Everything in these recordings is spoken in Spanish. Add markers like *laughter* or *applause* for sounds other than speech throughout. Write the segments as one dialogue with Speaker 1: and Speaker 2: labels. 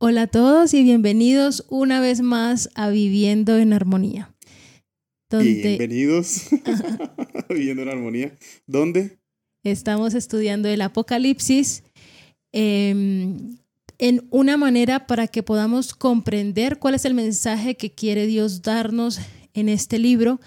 Speaker 1: Hola a todos y bienvenidos una vez más a Viviendo en Armonía.
Speaker 2: Bienvenidos a *laughs* Viviendo en Armonía. ¿Dónde?
Speaker 1: Estamos estudiando el Apocalipsis em, en una manera para que podamos comprender cuál es el mensaje que quiere Dios darnos en este libro,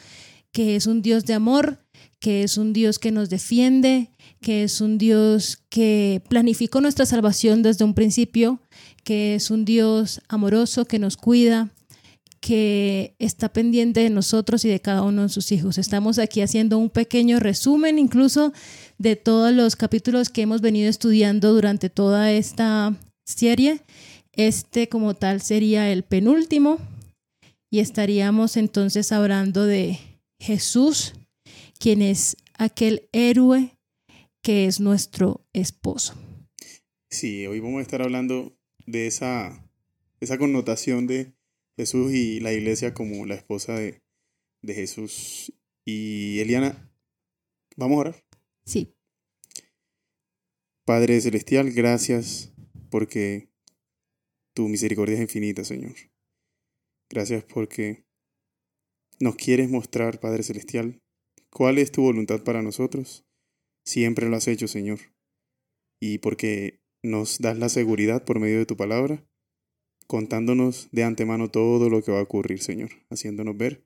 Speaker 1: que es un Dios de amor, que es un Dios que nos defiende, que es un Dios que planificó nuestra salvación desde un principio, que es un Dios amoroso que nos cuida, que está pendiente de nosotros y de cada uno de sus hijos. Estamos aquí haciendo un pequeño resumen incluso de todos los capítulos que hemos venido estudiando durante toda esta serie. Este como tal sería el penúltimo y estaríamos entonces hablando de Jesús, quien es aquel héroe que es nuestro esposo.
Speaker 2: Sí, hoy vamos a estar hablando de esa, esa connotación de Jesús y la iglesia como la esposa de, de Jesús. Y Eliana, ¿vamos a orar?
Speaker 1: Sí.
Speaker 2: Padre Celestial, gracias porque tu misericordia es infinita, Señor. Gracias porque nos quieres mostrar, Padre Celestial, cuál es tu voluntad para nosotros. Siempre lo has hecho, Señor. Y porque nos das la seguridad por medio de tu palabra, contándonos de antemano todo lo que va a ocurrir, Señor, haciéndonos ver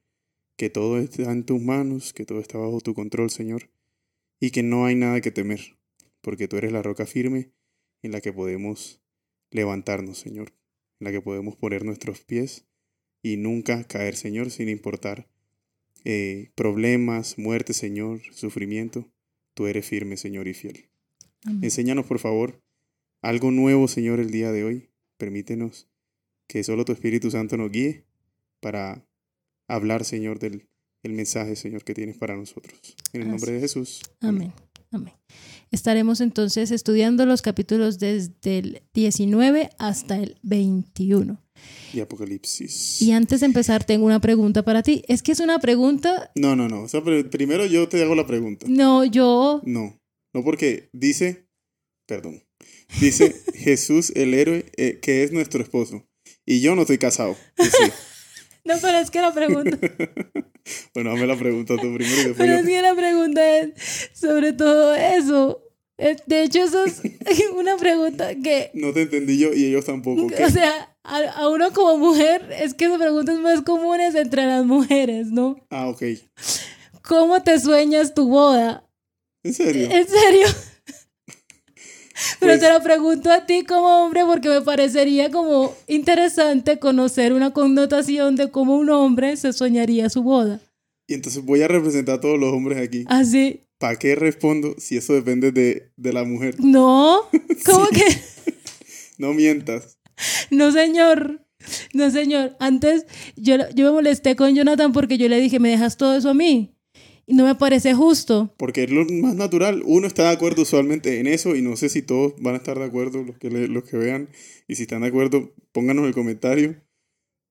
Speaker 2: que todo está en tus manos, que todo está bajo tu control, Señor, y que no hay nada que temer, porque tú eres la roca firme en la que podemos levantarnos, Señor, en la que podemos poner nuestros pies y nunca caer, Señor, sin importar eh, problemas, muerte, Señor, sufrimiento. Tú eres firme, Señor, y fiel. Enséñanos, por favor, algo nuevo, Señor, el día de hoy. Permítenos que solo tu Espíritu Santo nos guíe para hablar, Señor, del el mensaje, Señor, que tienes para nosotros. En el nombre de Jesús.
Speaker 1: Amén. Amén. Estaremos entonces estudiando los capítulos desde el 19 hasta el 21.
Speaker 2: Y Apocalipsis.
Speaker 1: Y antes de empezar, tengo una pregunta para ti. Es que es una pregunta.
Speaker 2: No, no, no. O sea, primero yo te hago la pregunta.
Speaker 1: No, yo.
Speaker 2: No. No, porque dice. Perdón. Dice Jesús el héroe eh, que es nuestro esposo. Y yo no estoy casado. *laughs*
Speaker 1: no, pero es que la pregunta... *laughs*
Speaker 2: bueno, hazme la pregunta tú primero y después
Speaker 1: Pero es que la pregunta es sobre todo eso. Eh, de hecho, eso es *laughs* una pregunta que...
Speaker 2: No te entendí yo y ellos tampoco.
Speaker 1: O sea, a, a, uno como mujer, es que esas preguntas más comunes entre las mujeres, ¿no?
Speaker 2: Ah, ok.
Speaker 1: ¿Cómo te sueñas tu boda?
Speaker 2: ¿En serio?
Speaker 1: ¿En serio? Pero pues te lo pregunto a ti como hombre porque me parecería como interesante conocer una connotación de cómo un hombre se soñaría su boda.
Speaker 2: Y entonces voy a representar a todos los hombres aquí.
Speaker 1: ¿Ah, sí?
Speaker 2: ¿Para qué respondo si eso depende de, de la mujer?
Speaker 1: No, *laughs* ¿cómo que? *laughs*
Speaker 2: no mientas.
Speaker 1: No, señor. No, señor. Antes yo, yo me molesté con Jonathan porque yo le dije, ¿me dejas todo eso a mí? Y no me parece justo.
Speaker 2: Porque es lo más natural. Uno está de acuerdo usualmente en eso y no sé si todos van a estar de acuerdo, los que, los que vean. Y si están de acuerdo, pónganos el comentario.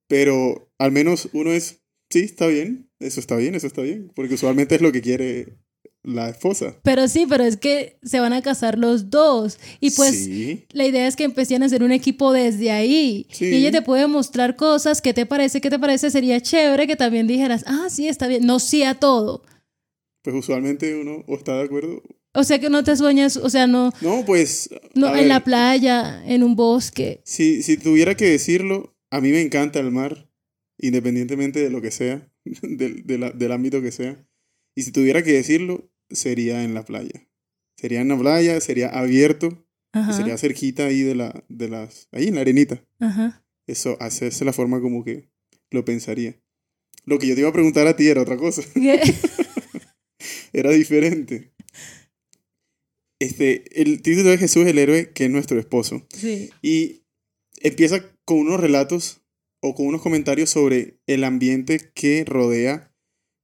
Speaker 2: Pero al menos uno es, sí, está bien, eso está bien, eso está bien. Porque usualmente es lo que quiere la esposa.
Speaker 1: Pero sí, pero es que se van a casar los dos. Y pues la idea es que empiecen a hacer un equipo desde ahí. Y ella te puede mostrar cosas, ¿qué te parece? ¿Qué te parece? Sería chévere que también dijeras, ah, sí, está bien. No sí a todo
Speaker 2: pues usualmente uno o está de acuerdo.
Speaker 1: O sea que no te sueñas, o sea, no.
Speaker 2: No, pues.
Speaker 1: No, en la playa, en un bosque.
Speaker 2: Si, si tuviera que decirlo, a mí me encanta el mar, independientemente de lo que sea, *laughs* del, del ámbito que sea. Y si tuviera que decirlo, sería en la playa. Sería en la playa, sería abierto, sería cerquita ahí de, la, de las. ahí en la arenita. Ajá. Eso, hacerse la forma como que lo pensaría. Lo que yo te iba a preguntar a ti era otra cosa. ¿Qué? *laughs* era diferente. Este, el título de Jesús, el héroe, que es nuestro esposo.
Speaker 1: Sí.
Speaker 2: Y empieza con unos relatos o con unos comentarios sobre el ambiente que rodea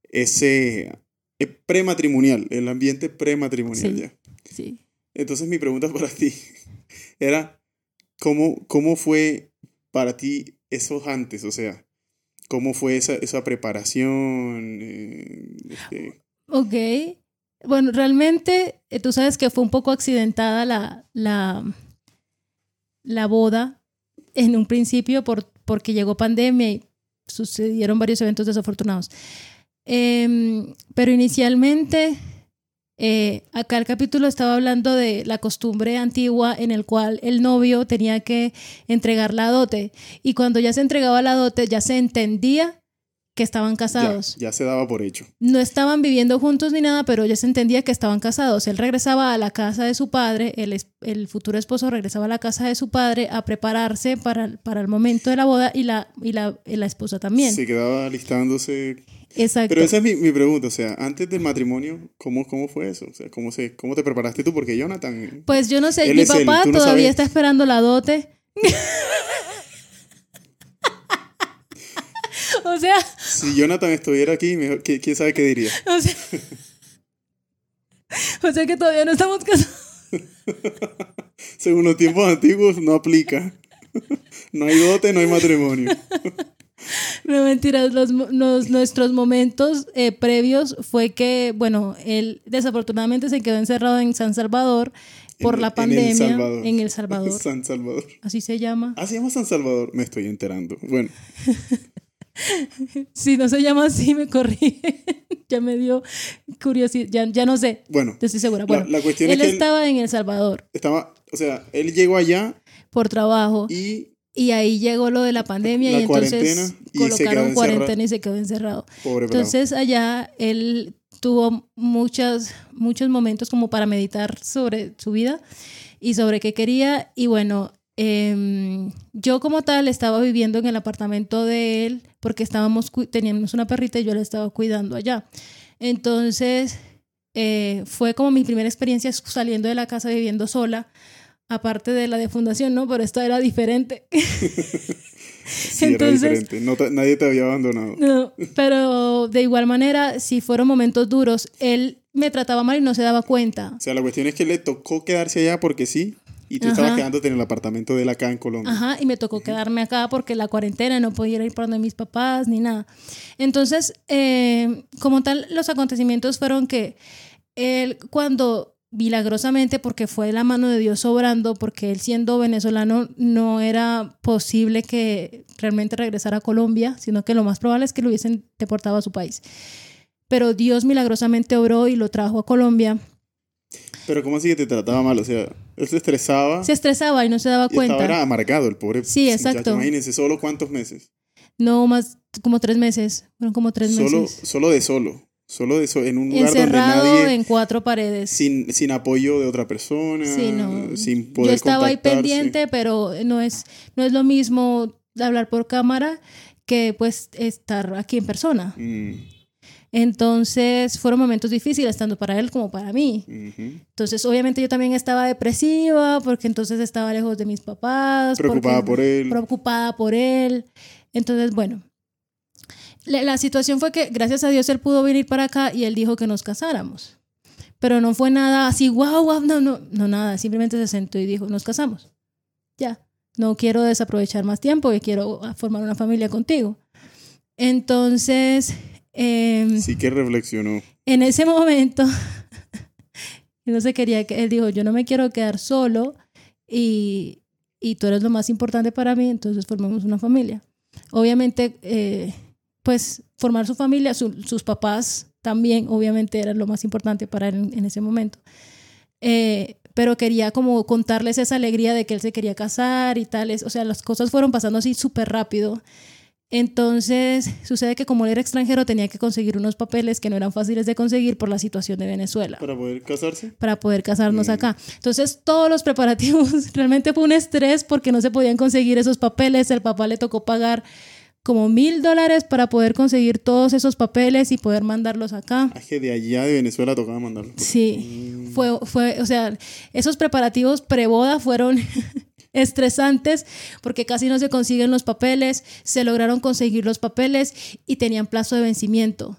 Speaker 2: ese eh, prematrimonial, el ambiente prematrimonial
Speaker 1: sí.
Speaker 2: ya.
Speaker 1: Sí.
Speaker 2: Entonces mi pregunta para ti *laughs* era, ¿cómo, cómo fue para ti esos antes? O sea, ¿cómo fue esa, esa preparación? Eh, este,
Speaker 1: Ok. Bueno, realmente eh, tú sabes que fue un poco accidentada la, la, la boda. en un principio por, porque llegó pandemia y sucedieron varios eventos desafortunados. Em, pero inicialmente, eh, acá el capítulo estaba hablando de la costumbre antigua en el cual el novio tenía que entregar la dote y cuando ya se entregaba la dote ya se entendía que estaban casados.
Speaker 2: Ya, se daba por hecho.
Speaker 1: No estaban viviendo juntos ni nada, pero ya se entendía que estaban casados. Él regresaba a la casa de su padre, el, el futuro esposo regresaba a la casa de su padre a prepararse para, para el momento de la boda y la, y la, la esposa también.
Speaker 2: Se quedaba alistándose.
Speaker 1: Exacto.
Speaker 2: Pero esa es mi, mi, pregunta, o sea, antes del matrimonio, ¿cómo, cómo fue eso? O sea, ¿cómo, se, ¿cómo te preparaste tú? Porque Jonathan...
Speaker 1: Pues yo no sé, mi papá todavía está esperando la dote. *laughs* *laughs* o sea...
Speaker 2: Si Jonathan estuviera aquí, mejor, ¿quién sabe qué diría?
Speaker 1: O sea, *laughs* o sea que todavía no estamos casados. *laughs*
Speaker 2: Según los tiempos antiguos, no aplica. No hay dote, no hay matrimonio.
Speaker 1: No mentiras, los, los, nuestros momentos eh, previos fue que, bueno, él desafortunadamente se quedó encerrado en San Salvador por
Speaker 2: En-
Speaker 1: la
Speaker 2: en El
Speaker 1: pandemia.
Speaker 2: Salvador.
Speaker 1: En El Salvador.
Speaker 2: San Salvador.
Speaker 1: Así se llama.
Speaker 2: Ah, se llama San Salvador. Me estoy enterando. Bueno,
Speaker 1: Si no se llama así, me corrí. *laughs* ya me dio curiosidad. Ya, ya no sé.
Speaker 2: bueno.
Speaker 1: Estoy segura. Bueno,
Speaker 2: la cuestión
Speaker 1: él
Speaker 2: es que él
Speaker 1: estaba en El Salvador
Speaker 2: estaba, o sea, él llegó allá
Speaker 1: por trabajo
Speaker 2: y
Speaker 1: y ahí llegó lo de la pandemia
Speaker 2: La
Speaker 1: y entonces
Speaker 2: y
Speaker 1: colocaron cuarentena y se quedó encerrado.
Speaker 2: pobre.
Speaker 1: Entonces allá él tuvo muchas, muchos momentos como para meditar sobre su vida y sobre qué quería. Y bueno, em, yo como tal estaba viviendo en el apartamento de él porque estábamos, teníamos una perrita y yo la estaba cuidando allá. Entonces eh, fue como mi primera experiencia saliendo de la casa viviendo sola. Aparte de la de fundación, ¿no? Pero esta era diferente. *laughs*
Speaker 2: sí,
Speaker 1: entonces-
Speaker 2: era diferente. No te- nadie te había abandonado.
Speaker 1: No, pero de igual manera, si fueron momentos duros, él me trataba mal y no se daba cuenta.
Speaker 2: O sea, la cuestión es que le tocó quedarse allá porque sí. Y tú
Speaker 1: Ajá.
Speaker 2: estabas quedándote en el apartamento de él acá en Colombia.
Speaker 1: Ajá, y me tocó quedarme acá porque la cuarentena no podía ir para donde mis papás ni nada. Entonces, eh, como tal, los acontecimientos fueron que él cuando milagrosamente, porque fue la mano de Dios obrando, porque él siendo venezolano no era posible que realmente regresara a Colombia, sino que lo más probable es que lo hubiesen deportado a su país. Pero Dios milagrosamente obró y lo trajo a Colombia.
Speaker 2: Pero ¿cómo así que te trataba mal? O sea, él se estresaba
Speaker 1: Se estresaba y no se daba
Speaker 2: y
Speaker 1: cuenta.
Speaker 2: estaba amargado el pobre
Speaker 1: Sí,
Speaker 2: muchacho.
Speaker 1: exacto.
Speaker 2: Imagínense, ¿solo cuántos meses?
Speaker 1: No, más como tres meses. Fueron como tres
Speaker 2: Solo,
Speaker 1: meses.
Speaker 2: solo de solo. Solo de solo. En un lugar donde
Speaker 1: Encerrado
Speaker 2: nadie...
Speaker 1: en cuatro paredes.
Speaker 2: Sin, sin apoyo de otra persona.
Speaker 1: Sí, no.
Speaker 2: Sin poder
Speaker 1: Yo estaba ahí pendiente, pero no es, no es lo mismo hablar por cámara que pues estar aquí en persona.
Speaker 2: Mm,
Speaker 1: Entonces fueron momentos difíciles, tanto para él como para mí.
Speaker 2: ujú.
Speaker 1: Entonces obviamente yo también estaba depresiva porque entonces estaba lejos de mis papás.
Speaker 2: Preocupada por él.
Speaker 1: preocupada por él. Entonces, bueno, la, la situación fue que gracias a Dios él pudo venir para acá y él dijo que nos casáramos. Pero no fue nada así, wow, wow, no, no, no, nada. Simplemente se sentó y dijo, nos casamos. Ya, no quiero desaprovechar más tiempo y quiero formar una familia contigo. Entonces, em,
Speaker 2: Sí que reflexionó.
Speaker 1: en ese momento, *laughs* él no se quería que, él dijo, yo no me quiero quedar solo y, y tú eres lo más importante para mí, entonces formemos una familia. Obviamente, eh, pues formar su familia, su- sus papás también, obviamente, eran lo más importante para él en, en ese momento. Eh, pero quería como contarles esa alegría de que él se quería casar y tales, o sea, las cosas fueron pasando así súper rápido. Entonces, sucede que como él era extranjero tenía que conseguir unos papeles que no eran fáciles de conseguir por la situación de Venezuela
Speaker 2: Para poder casarse.
Speaker 1: para poder casarnos
Speaker 2: Mm.
Speaker 1: acá. Entonces, todos los preparativos, *laughs* realmente fue un estrés porque no se podían conseguir esos papeles. El papá le tocó pagar como mil dólares para poder conseguir todos esos papeles y poder mandarlos acá.
Speaker 2: Ah, Es que de allá de Venezuela tocaba mandarlo.
Speaker 1: Sí,
Speaker 2: Mm,
Speaker 1: fue, fue, o sea, esos preparativos preboda fueron estresantes porque casi no se consiguen los papeles, se lograron conseguir los papeles y tenían plazo de vencimiento.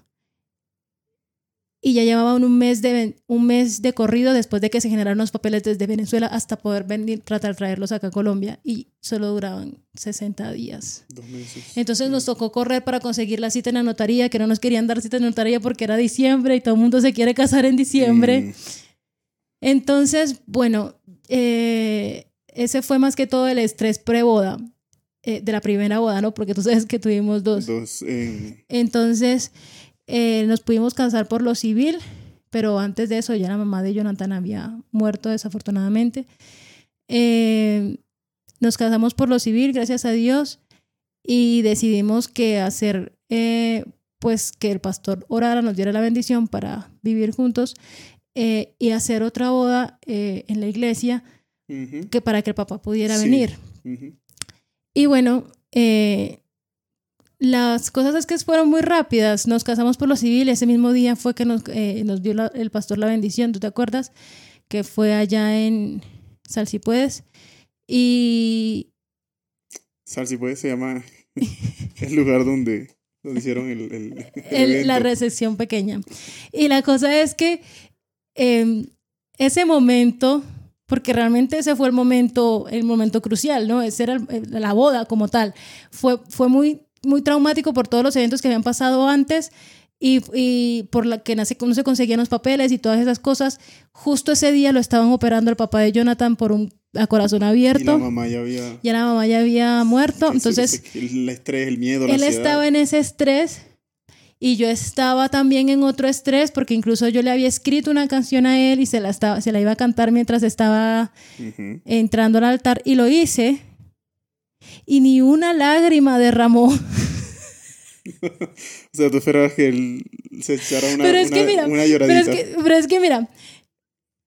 Speaker 1: Y ya llevaban un mes de, un mes de corrido después de que se generaron los papeles desde Venezuela hasta poder venir, tratar de traerlos acá a Colombia y solo duraban 60 días.
Speaker 2: Dos meses.
Speaker 1: Entonces nos tocó correr para conseguir la cita en la notaría, que no nos querían dar cita en la notaría porque era diciembre y todo el mundo se quiere casar en diciembre.
Speaker 2: Mm,
Speaker 1: Entonces, bueno, eh, ese fue más que todo el estrés preboda. eh, de la primera boda, ¿no? Porque tú sabes que tuvimos dos.
Speaker 2: Dos. eh,
Speaker 1: Entonces, eh, nos pudimos casar por lo civil, pero antes de eso ya la mamá de Jonathan había muerto desafortunadamente. Eh, nos casamos por lo civil, gracias a Dios, y decidimos que hacer, eh, pues que el pastor orara, nos diera la bendición para vivir juntos y hacer otra boda en la iglesia que para que el papá pudiera
Speaker 2: Sí.
Speaker 1: venir. Y bueno, eh, las cosas es que fueron muy rápidas. Nos casamos por lo civil. Ese mismo día fue que nos, eh, nos dio la- el pastor la bendición, ¿tú te acuerdas? Que fue allá en Sal si puedes. Y
Speaker 2: Sal, si puede, se llama el lugar donde, donde hicieron el, el- el *laughs*
Speaker 1: el- la recepción pequeña. Y la cosa es que eh, ese momento, porque realmente ese fue el momento, el momento crucial, ¿no? Ese era el- el- la boda como tal. Fue, fue muy, muy traumático por todos los eventos que habían pasado antes y, y por la que no se, conseguían los papeles y todas esas cosas. Justo ese día lo estaban operando el papá de Jonathan por un a corazón
Speaker 2: Y la
Speaker 1: abierto.
Speaker 2: mamá ya había.
Speaker 1: Ya la mamá ya había muerto. *laughs* Entonces,
Speaker 2: El estrés, el miedo, la
Speaker 1: él
Speaker 2: ansiedad.
Speaker 1: estaba en ese estrés y yo estaba también en otro estrés porque incluso yo le había escrito una canción a él y se la, estaba, se la iba a cantar mientras estaba
Speaker 2: Ujú.
Speaker 1: entrando al altar y lo hice y ni una lágrima derramó. *laughs*
Speaker 2: O sea, tú esperabas que él se echara una,
Speaker 1: Pero es que
Speaker 2: una-
Speaker 1: mira,
Speaker 2: una
Speaker 1: Pero
Speaker 2: lloradita.
Speaker 1: es, que, pero es que mira,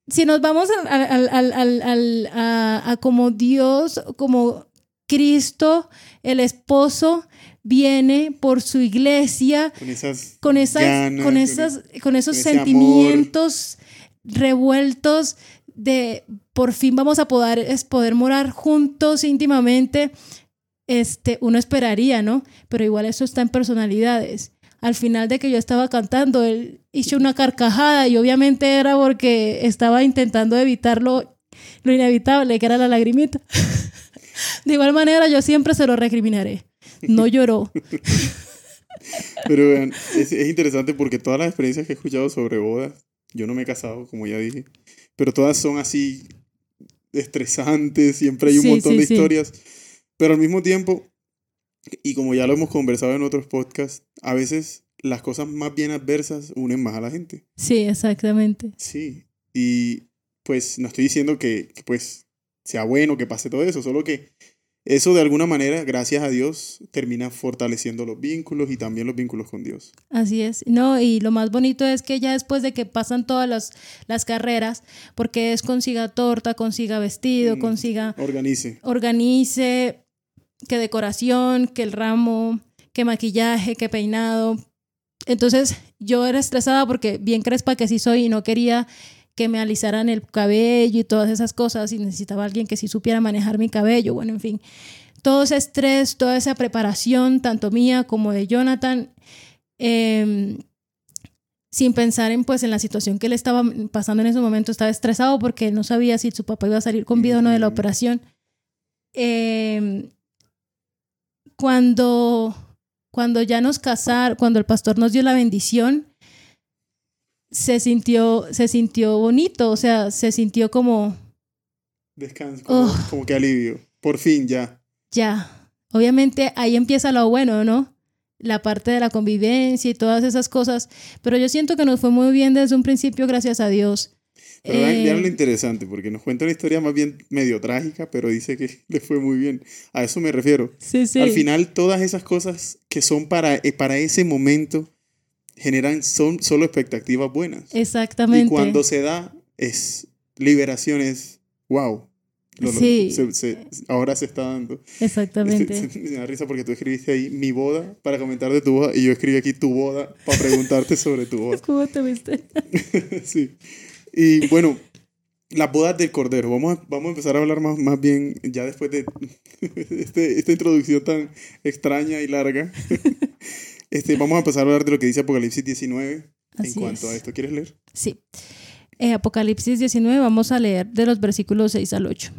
Speaker 1: si nos vamos al- al- a, a como Dios, como Cristo, el esposo, viene por su iglesia
Speaker 2: Con esas.
Speaker 1: con esas
Speaker 2: ganas,
Speaker 1: con esas con esos
Speaker 2: amor.
Speaker 1: sentimientos revueltos de por fin vamos a poder es poder morar juntos íntimamente este uno esperaría no pero igual eso está en personalidades al final de que yo estaba cantando él hizo una carcajada y obviamente era porque estaba intentando evitar lo, lo inevitable que era la lagrimita *laughs* de igual manera yo siempre se lo recriminaré no *laughs* lloró
Speaker 2: Pero vean, es, es interesante porque todas las experiencias que he escuchado sobre bodas, yo no me he casado, como ya dije, pero todas son así estresantes, siempre hay un
Speaker 1: Sí,
Speaker 2: montón
Speaker 1: sí,
Speaker 2: de
Speaker 1: sí.
Speaker 2: historias, pero al mismo tiempo, y como ya lo hemos conversado en otros podcasts, a veces las cosas más bien adversas unen más a la gente.
Speaker 1: sí exactamente
Speaker 2: Sí, y pues no estoy diciendo que, que, pues sea bueno que pase todo eso, solo que eso de alguna manera, gracias a Dios, termina fortaleciendo los vínculos y también los vínculos con Dios.
Speaker 1: Así es. No, y lo más bonito es que ya después de que pasan todas las, las carreras, porque es consiga torta, consiga vestido,
Speaker 2: Mm.
Speaker 1: consiga,
Speaker 2: Organice.
Speaker 1: organice, que decoración, que el ramo, que maquillaje, que peinado. Entonces yo era estresada porque bien crespa que sí soy y no quería que me alisaran el cabello y todas esas cosas y necesitaba alguien que sí supiera manejar mi cabello, bueno, en fin. Todo ese estrés, toda esa preparación, tanto mía como de Jonathan, eh, sin pensar en pues en la situación que él estaba pasando en ese momento, estaba estresado porque no sabía si su papá iba a salir con vida o no de la operación. Eh, cuando, cuando ya nos casaron, cuando el pastor nos dio la bendición, se sintió, se sintió bonito, o sea, se sintió como,
Speaker 2: Descanso, como,
Speaker 1: Oh.
Speaker 2: como que alivio. Por fin, ya.
Speaker 1: ya, obviamente ahí empieza lo bueno, ¿no? La parte de la convivencia y todas esas cosas, pero yo siento que nos fue muy bien desde un principio, gracias a Dios.
Speaker 2: Pero
Speaker 1: Eh,
Speaker 2: lo interesante, porque nos cuenta una historia más bien medio trágica, pero dice que *laughs* le fue muy bien. A eso me refiero.
Speaker 1: sí, sí.
Speaker 2: Al final, todas esas cosas que son para, eh, para ese momento generan son solo expectativas buenas.
Speaker 1: Exactamente.
Speaker 2: Y cuando se da, es liberación, es wow. Lo- lo-
Speaker 1: Sí.
Speaker 2: se- se- ahora se está dando.
Speaker 1: Exactamente. *laughs*
Speaker 2: Este, me da risa porque tú escribiste ahí mi boda para comentar de tu boda y yo escribí aquí tu boda para preguntarte *laughs* sobre tu boda. *laughs*
Speaker 1: ¿Cómo te viste?
Speaker 2: sí. Y bueno, las bodas del Cordero. Vamos a, vamos a empezar a hablar más, más bien ya después de este- esta introducción tan extraña y larga. Este, vamos a empezar a hablar de lo que dice Apocalipsis 19
Speaker 1: Así
Speaker 2: en cuanto
Speaker 1: es.
Speaker 2: a esto. ¿Quieres leer?
Speaker 1: Sí. Eh, Apocalipsis 19, vamos a leer de los versículos 6 al 8.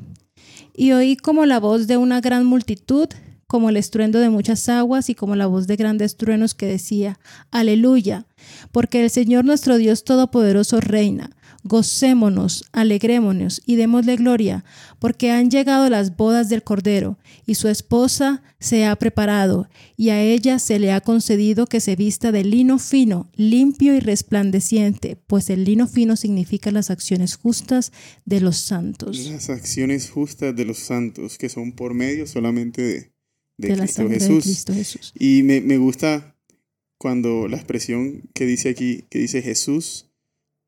Speaker 1: Y oí como la voz de una gran multitud, como el estruendo de muchas aguas y como la voz de grandes truenos que decía, Aleluya, porque el Señor nuestro Dios Todopoderoso reina. Gocémonos, alegrémonos y démosle gloria, porque han llegado las bodas del Cordero, y su esposa se ha preparado, y a ella se le ha concedido que se vista de lino fino, limpio y resplandeciente, pues el lino fino significa las acciones justas de los santos.
Speaker 2: Las acciones justas de los santos, que son por medio solamente de, de,
Speaker 1: De la
Speaker 2: Cristo,
Speaker 1: sangre de
Speaker 2: Jesús.
Speaker 1: Cristo Jesús.
Speaker 2: Y me, me gusta cuando la expresión que dice aquí, que dice Jesús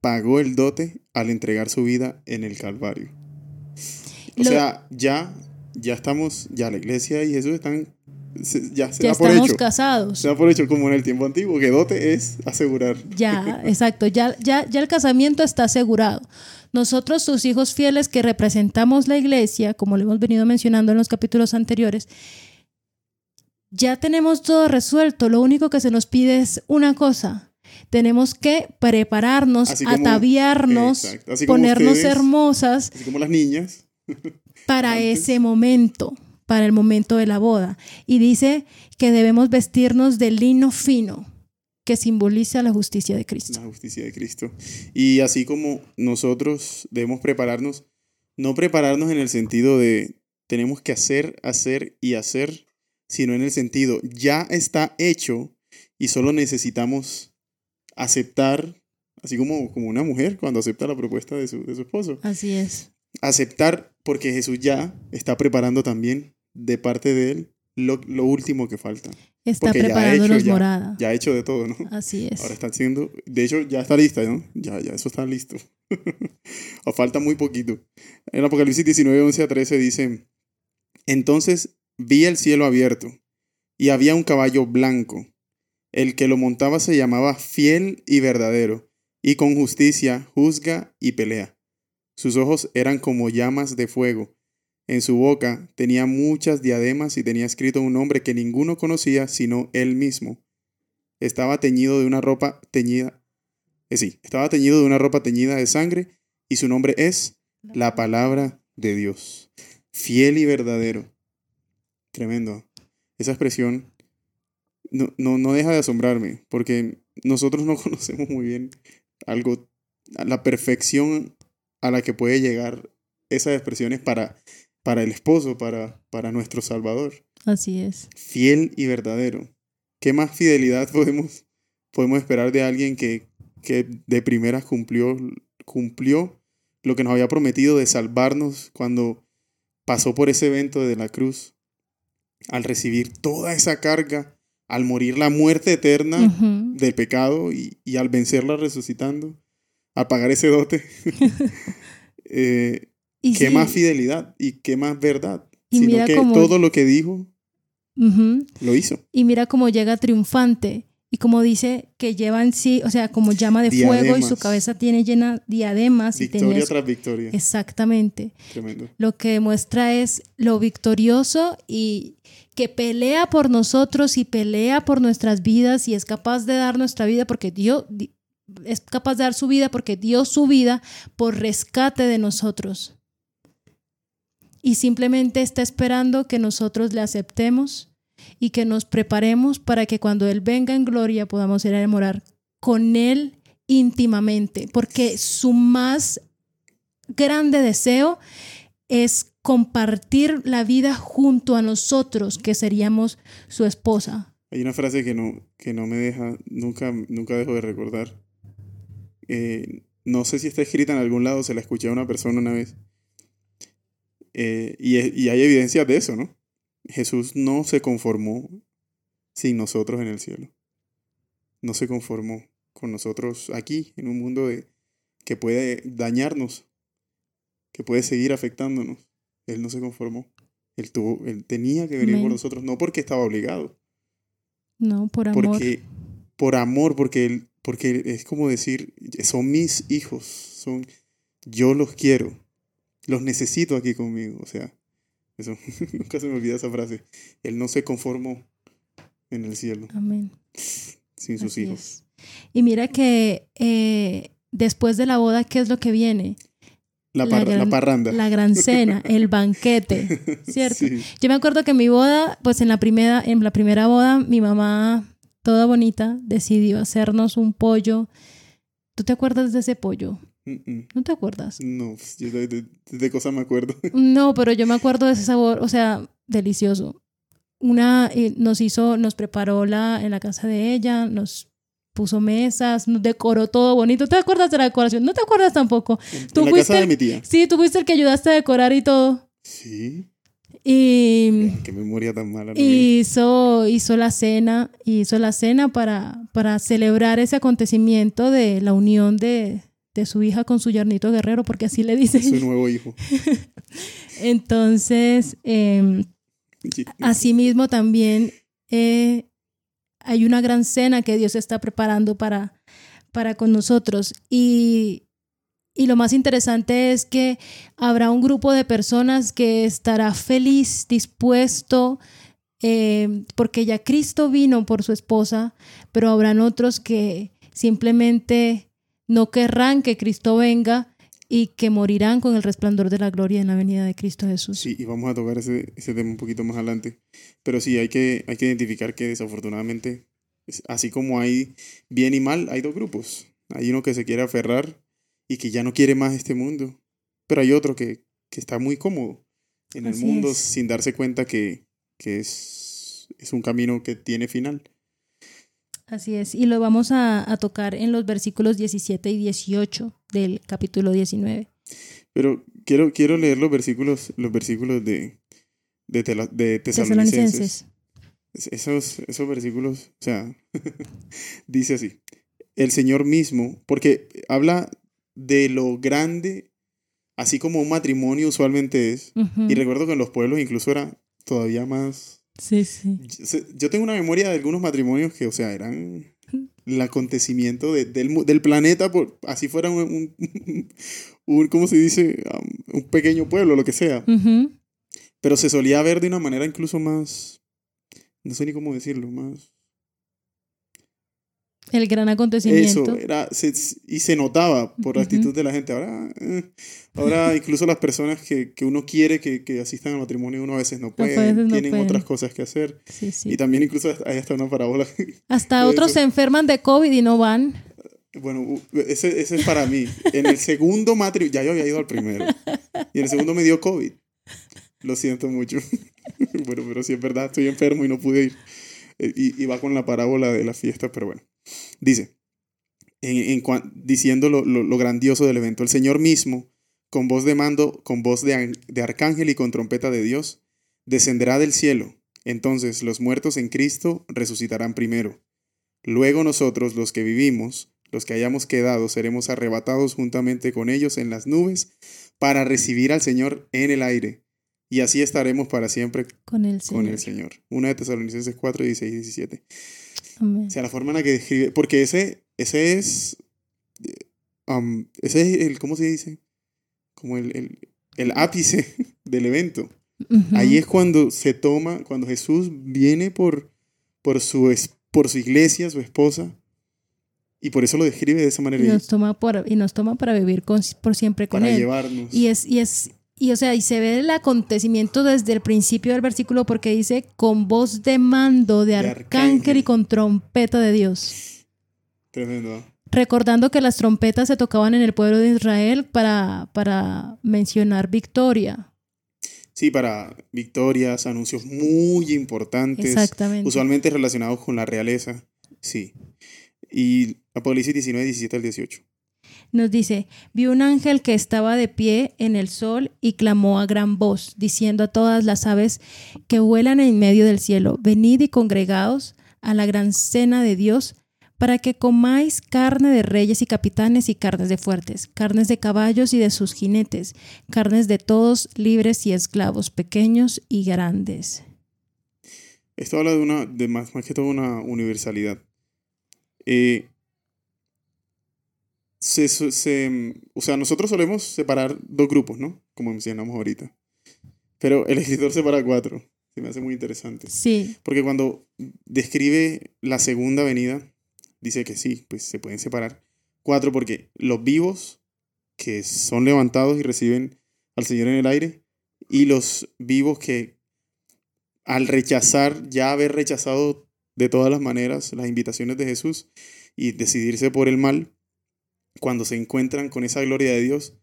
Speaker 2: pagó el dote al entregar su vida en el Calvario. O
Speaker 1: Lo-
Speaker 2: sea, ya, ya estamos, ya la iglesia y Jesús están, se- ya se
Speaker 1: Ya
Speaker 2: da por
Speaker 1: estamos
Speaker 2: hecho.
Speaker 1: casados.
Speaker 2: Se da por hecho como en el tiempo antiguo, que dote es asegurar.
Speaker 1: Ya, exacto, ya, ya, ya el casamiento está asegurado. Nosotros, sus hijos fieles que representamos la iglesia, como lo hemos venido mencionando en los capítulos anteriores, ya tenemos todo resuelto. Lo único que se nos pide es una cosa. Tenemos que prepararnos,
Speaker 2: Así
Speaker 1: ataviarnos.
Speaker 2: Así
Speaker 1: ponernos
Speaker 2: ustedes-
Speaker 1: hermosas
Speaker 2: Así como las niñas. *laughs*
Speaker 1: para
Speaker 2: antes.
Speaker 1: ese momento, para el momento de la boda. Y dice que debemos vestirnos de lino fino, que simboliza la justicia de Cristo.
Speaker 2: la justicia de Cristo. Y así como nosotros debemos prepararnos, no prepararnos en el sentido de tenemos que hacer, hacer y hacer, sino en el sentido ya está hecho y solo necesitamos aceptar, así como, como una mujer cuando acepta la propuesta de su, de su esposo.
Speaker 1: Así es.
Speaker 2: Aceptar porque Jesús ya está preparando también de parte de él lo, lo último que falta.
Speaker 1: Está
Speaker 2: Porque ya
Speaker 1: preparándonos
Speaker 2: hecho, ya-
Speaker 1: morada.
Speaker 2: Ya ha hecho de todo, ¿no?
Speaker 1: Así es.
Speaker 2: Ahora está haciendo, de hecho ya está lista, ¿no? Ya, ya, eso está listo. *laughs* o falta muy poquito. En Apocalipsis 19, 11 a 13 dice, entonces vi el cielo abierto y había un caballo blanco. El que lo montaba se llamaba fiel y verdadero, y con justicia juzga y pelea. Sus ojos eran como llamas de fuego. En su boca tenía muchas diademas y tenía escrito un nombre que ninguno conocía sino él mismo estaba teñido de una ropa teñida. Eh, sí, estaba teñido de una ropa teñida de sangre y su nombre es la palabra de Dios. Fiel y verdadero. Tremendo. Esa expresión no, no, no deja de asombrarme porque nosotros no *laughs* conocemos muy bien algo, la perfección a la que puede llegar esas expresiones para, para el esposo, para, para nuestro Salvador
Speaker 1: Así es.
Speaker 2: fiel y verdadero. ¿Qué más fidelidad *laughs* podemos, podemos esperar de alguien que, que de primeras cumplió, cumplió lo que nos había prometido de salvarnos cuando pasó por ese evento de la cruz? Al recibir toda esa carga, al morir la muerte eterna del pecado y, y al vencerla resucitando, al pagar ese dote. *laughs* Eh,
Speaker 1: Y
Speaker 2: ¿Qué
Speaker 1: sí,
Speaker 2: más fidelidad y qué más verdad?
Speaker 1: Y
Speaker 2: Sino
Speaker 1: mira
Speaker 2: que
Speaker 1: cómo-
Speaker 2: todo lo que dijo, lo hizo.
Speaker 1: Y mira cómo llega triunfante. Y como dice que lleva en sí, o sea, como llama de fuego y su cabeza tiene llena diademas y
Speaker 2: Victoria
Speaker 1: tenía
Speaker 2: tras victoria.
Speaker 1: exactamente.
Speaker 2: Tremendo.
Speaker 1: Lo que demuestra es lo victorioso y que pelea por nosotros y pelea por nuestras vidas y es capaz de dar nuestra vida porque Dios di- es capaz de dar su vida porque dio su vida por rescate de nosotros. Y simplemente está esperando que nosotros le aceptemos y que nos preparemos para que cuando Él venga en gloria podamos ir a morar con Él íntimamente, porque su más grande deseo es compartir la vida junto a nosotros, que seríamos su esposa.
Speaker 2: Hay una frase que no, que no me deja, nunca, nunca dejo de recordar. Eh, no sé si está escrita en algún lado, se la escuché a una persona una vez. Eh, y, y hay evidencias de eso, ¿no? Jesús no se conformó sin nosotros en el cielo. No se conformó con nosotros aquí, en un mundo de, que puede dañarnos, que puede seguir afectándonos. Él no se conformó. Él, tuvo, él tenía que venir por nosotros, no porque estaba obligado,
Speaker 1: No, por amor.
Speaker 2: porque por amor, porque él, porque es como decir, son mis hijos, son yo los quiero, los necesito aquí conmigo, o sea, eso *laughs* nunca se me olvida esa frase. Él no se conformó en el cielo
Speaker 1: Amén.
Speaker 2: sin sus
Speaker 1: Así
Speaker 2: hijos.
Speaker 1: es. Y mira que eh, después de la boda, ¿qué es lo que viene?
Speaker 2: La,
Speaker 1: La
Speaker 2: par- la
Speaker 1: gran-
Speaker 2: parranda.
Speaker 1: La gran cena, el banquete, *laughs* ¿cierto?
Speaker 2: Sí.
Speaker 1: Yo me acuerdo que en mi boda, pues en la primera, en la primera boda, mi mamá, toda bonita, decidió hacernos un pollo. ¿Tú te acuerdas de ese pollo? ¿No te acuerdas?
Speaker 2: No, yo de, de- de cosas me acuerdo. *laughs*
Speaker 1: No, pero yo me acuerdo de ese sabor, o sea, delicioso. Una eh, nos hizo, nos preparó la, en la casa de ella, nos puso mesas, nos decoró todo bonito. ¿Te acuerdas de la decoración? ¿No te acuerdas tampoco?
Speaker 2: En,
Speaker 1: Tú
Speaker 2: en la
Speaker 1: fuiste
Speaker 2: casa de
Speaker 1: el-
Speaker 2: mi tía.
Speaker 1: Sí, tú fuiste el que ayudaste a decorar y todo.
Speaker 2: Sí.
Speaker 1: Y
Speaker 2: Qué memoria tan mala. no
Speaker 1: hizo, hizo la cena, hizo la cena para, para celebrar ese acontecimiento de la unión de, de su hija con su yernito guerrero, porque así le dice. *laughs*
Speaker 2: Su nuevo hijo. *laughs*
Speaker 1: Entonces,
Speaker 2: Sí.
Speaker 1: Asimismo, también eh, hay una gran cena que Dios está preparando para, para con nosotros. Y, y lo más interesante es que habrá un grupo de personas que estará feliz, dispuesto, eh, porque ya Cristo vino por su esposa, pero habrán otros que simplemente no querrán que Cristo venga y que morirán con el resplandor de la gloria en la venida de Cristo Jesús.
Speaker 2: Sí, y vamos a tocar ese, ese tema un poquito más adelante. Pero sí, hay que, hay que identificar que desafortunadamente, es- así como hay bien y mal, hay dos grupos. Hay uno que se quiere aferrar y que ya no quiere más este mundo. Pero hay otro que, que está muy cómodo en el mundo
Speaker 1: es.
Speaker 2: sin darse cuenta que, que es, es un camino que tiene final.
Speaker 1: Así es, y lo vamos a, a tocar en los versículos 17 y 18 del capítulo 19.
Speaker 2: Pero quiero, quiero leer los versículos, los versículos de, de, Tela- de Tesalonicenses.
Speaker 1: Tesalonicenses.
Speaker 2: Es- Esos, esos versículos, o sea, *laughs* dice así, el Señor mismo, porque habla de lo grande, así como un matrimonio usualmente es, y recuerdo que en los pueblos incluso era todavía más...
Speaker 1: Sí, sí.
Speaker 2: Yo, tengo una memoria de algunos matrimonios que, o sea, eran *laughs* el acontecimiento de- del, del planeta, por, así fuera un, un, *laughs* un- ¿cómo se dice? Um, un pequeño pueblo, lo que sea. Pero se solía ver de una manera incluso más, no sé ni cómo decirlo, más...
Speaker 1: El gran
Speaker 2: Eso,
Speaker 1: acontecimiento.
Speaker 2: era, se- y se notaba por la actitud de la gente. Ahora, eh, ahora incluso las personas que, que uno quiere que, que asistan al matrimonio, uno a veces no puede,
Speaker 1: veces no
Speaker 2: tienen
Speaker 1: pueden.
Speaker 2: otras cosas que hacer.
Speaker 1: Sí, sí.
Speaker 2: Y también incluso hay hasta una parábola. *laughs*
Speaker 1: Hasta
Speaker 2: eso.
Speaker 1: otros se enferman de COVID y no van.
Speaker 2: bueno, ese, ese es para mí. En el segundo matrimonio, ya yo había ido al primero. Y en el segundo me dio COVID. Lo siento mucho. *laughs* bueno, pero sí es verdad, estoy enfermo y no pude ir. Eh, Y, y va con la parábola de la fiesta, pero bueno. Dice, en, en cuan- diciendo lo, lo- lo grandioso del evento, el Señor mismo, con voz de mando, con voz de, de arcángel y con trompeta de Dios, descenderá del cielo. Entonces los muertos en Cristo resucitarán primero. Luego nosotros, los que vivimos, los que hayamos quedado, seremos arrebatados juntamente con ellos en las nubes para recibir al Señor en el aire. Y así estaremos para siempre
Speaker 1: Con el Señor.
Speaker 2: con el Señor. Una de Tesalonicenses 4, 16 y 17. O sea, la forma en la que describe, porque ese, ese es, um, ese es el, ¿cómo se dice? Como el, el, el ápice *laughs* del evento.
Speaker 1: Ujú.
Speaker 2: Ahí es cuando se toma, cuando Jesús viene por, por, su, por su iglesia, su esposa, y por eso lo describe de esa manera,
Speaker 1: y
Speaker 2: y
Speaker 1: nos toma por, y nos toma para vivir con- por siempre con
Speaker 2: para
Speaker 1: él.
Speaker 2: llevarnos.
Speaker 1: Y es, y es, y o sea, y se ve el acontecimiento desde el principio del versículo porque dice con voz de mando de,
Speaker 2: De
Speaker 1: arcángel,
Speaker 2: arcángel.
Speaker 1: y con trompeta de Dios.
Speaker 2: Tremendo.
Speaker 1: Recordando que las trompetas se tocaban en el pueblo de Israel para, para mencionar victoria.
Speaker 2: Sí, para victorias, anuncios muy importantes.
Speaker 1: Exactamente.
Speaker 2: usualmente relacionados con la realeza. Sí. Y Apocalipsis 19, 17 al 18.
Speaker 1: Nos dice, vi un ángel que estaba de pie en el sol y clamó a gran voz, diciendo a todas las aves que vuelan en medio del cielo, venid y congregaos a la gran cena de Dios, para que comáis carne de reyes y capitanes y carnes de fuertes, carnes de caballos y de sus jinetes, carnes de todos libres y esclavos, pequeños y grandes.
Speaker 2: Esto habla de una, de más, más que todo una universalidad. Eh, se, se- o sea, nosotros solemos separar dos grupos, ¿no? Como mencionamos ahorita. Pero el escritor separa cuatro. Se me hace muy interesante.
Speaker 1: Sí,
Speaker 2: Porque cuando describe la segunda venida, dice que sí, pues se pueden separar. Cuatro, porque los vivos, que son levantados y reciben al Señor en el aire, y los vivos que al rechazar, ya haber rechazado de todas las maneras las invitaciones de Jesús y decidirse por el mal, cuando se encuentran con esa gloria de Dios,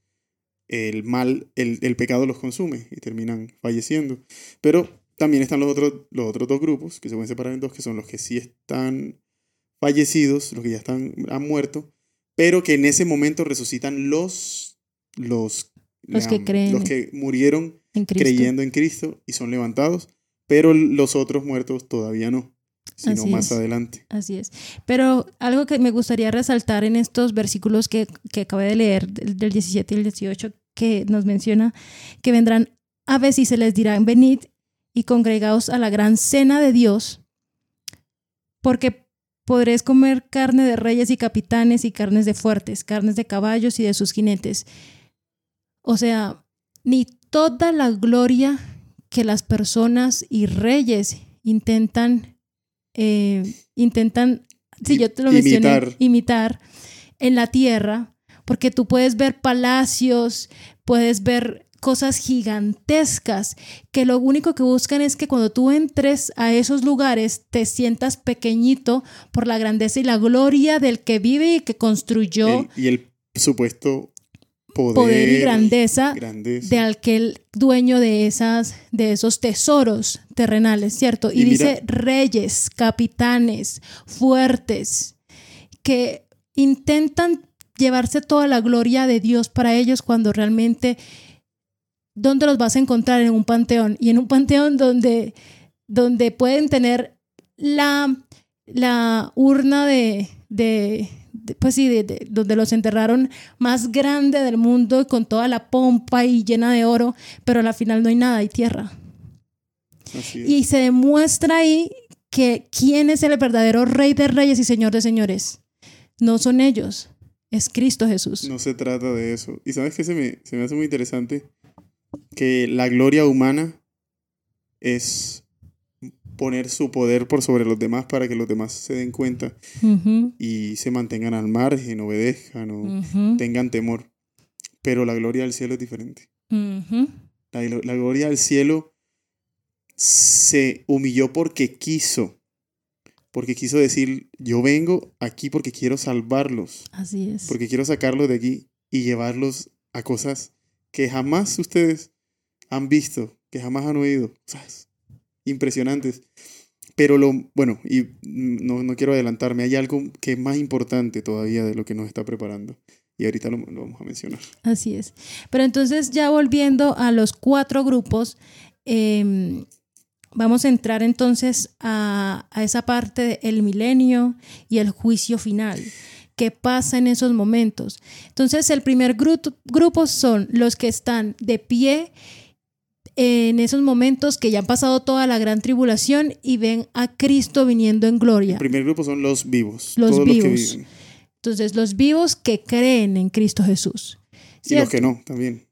Speaker 2: el mal, el, el pecado los consume y terminan falleciendo. Pero también están los otros, los otros dos grupos, que se pueden separar en dos, que son los que sí están fallecidos, los que ya están, han muerto, pero que en ese momento resucitan los, los,
Speaker 1: Los que creen
Speaker 2: los que murieron
Speaker 1: en
Speaker 2: creyendo en Cristo y son levantados, pero los otros muertos todavía no, sino
Speaker 1: Así
Speaker 2: más
Speaker 1: es.
Speaker 2: adelante.
Speaker 1: Así es. Pero algo que me gustaría resaltar en estos versículos que, que acabé de leer, del, del 17 y el 18, que nos menciona que vendrán aves y se les dirá, venid y congregaos a la gran cena de Dios, porque podréis comer carne de reyes y capitanes y carnes de fuertes, carnes de caballos y de sus jinetes. O sea, ni toda la gloria que las personas y reyes intentan, eh, intentan, sí, yo te lo mencioné,
Speaker 2: Imitar.
Speaker 1: imitar en la tierra, porque tú puedes ver palacios, puedes ver cosas gigantescas que lo único que buscan es que cuando tú entres a esos lugares te sientas pequeñito por la grandeza y la gloria del que vive y que construyó
Speaker 2: El- y el supuesto poder,
Speaker 1: poder y grandeza
Speaker 2: grandeza.
Speaker 1: de aquel dueño de esas de esos tesoros terrenales, ¿cierto? Y,
Speaker 2: Y mira-
Speaker 1: dice reyes, capitanes, fuertes que intentan llevarse toda la gloria de Dios para ellos cuando realmente ¿dónde los vas a encontrar en un panteón? Y en un panteón donde donde pueden tener la la urna de, de, de- pues sí, de- de- donde los enterraron más grande del mundo con toda la pompa y llena de oro, pero al final no hay nada, hay tierra.
Speaker 2: Así es.
Speaker 1: Y se demuestra ahí que quién es el verdadero rey de reyes y señor de señores. No son ellos, es Cristo Jesús.
Speaker 2: No se trata de eso. Y sabes que se me, se me hace muy interesante que la gloria humana es poner su poder por sobre los demás para que los demás se den cuenta y se mantengan al margen, obedezcan o tengan temor. Pero la gloria del cielo es diferente. La, glo- la gloria del cielo se humilló porque quiso. Porque quiso decir, yo vengo aquí porque quiero salvarlos.
Speaker 1: Así es.
Speaker 2: porque quiero sacarlos de aquí y llevarlos a cosas que jamás ustedes han visto, que jamás han oído, cosas impresionantes. Pero lo, bueno, y no, no quiero adelantarme, hay algo que es más importante todavía de lo que nos está preparando. Y ahorita lo, lo vamos a mencionar.
Speaker 1: Así es. Pero entonces ya volviendo a los cuatro grupos, eh, vamos a entrar entonces a, a esa parte del milenio y el juicio final. ¿Qué pasa en esos momentos? Entonces el primer gru- grupo son los que están de pie en esos momentos que ya han pasado toda la gran tribulación y ven a Cristo viniendo en gloria.
Speaker 2: El primer grupo son los vivos,
Speaker 1: Los
Speaker 2: todos los que
Speaker 1: vivos.
Speaker 2: viven.
Speaker 1: Entonces los vivos que creen en Cristo Jesús.
Speaker 2: Y los que no, también.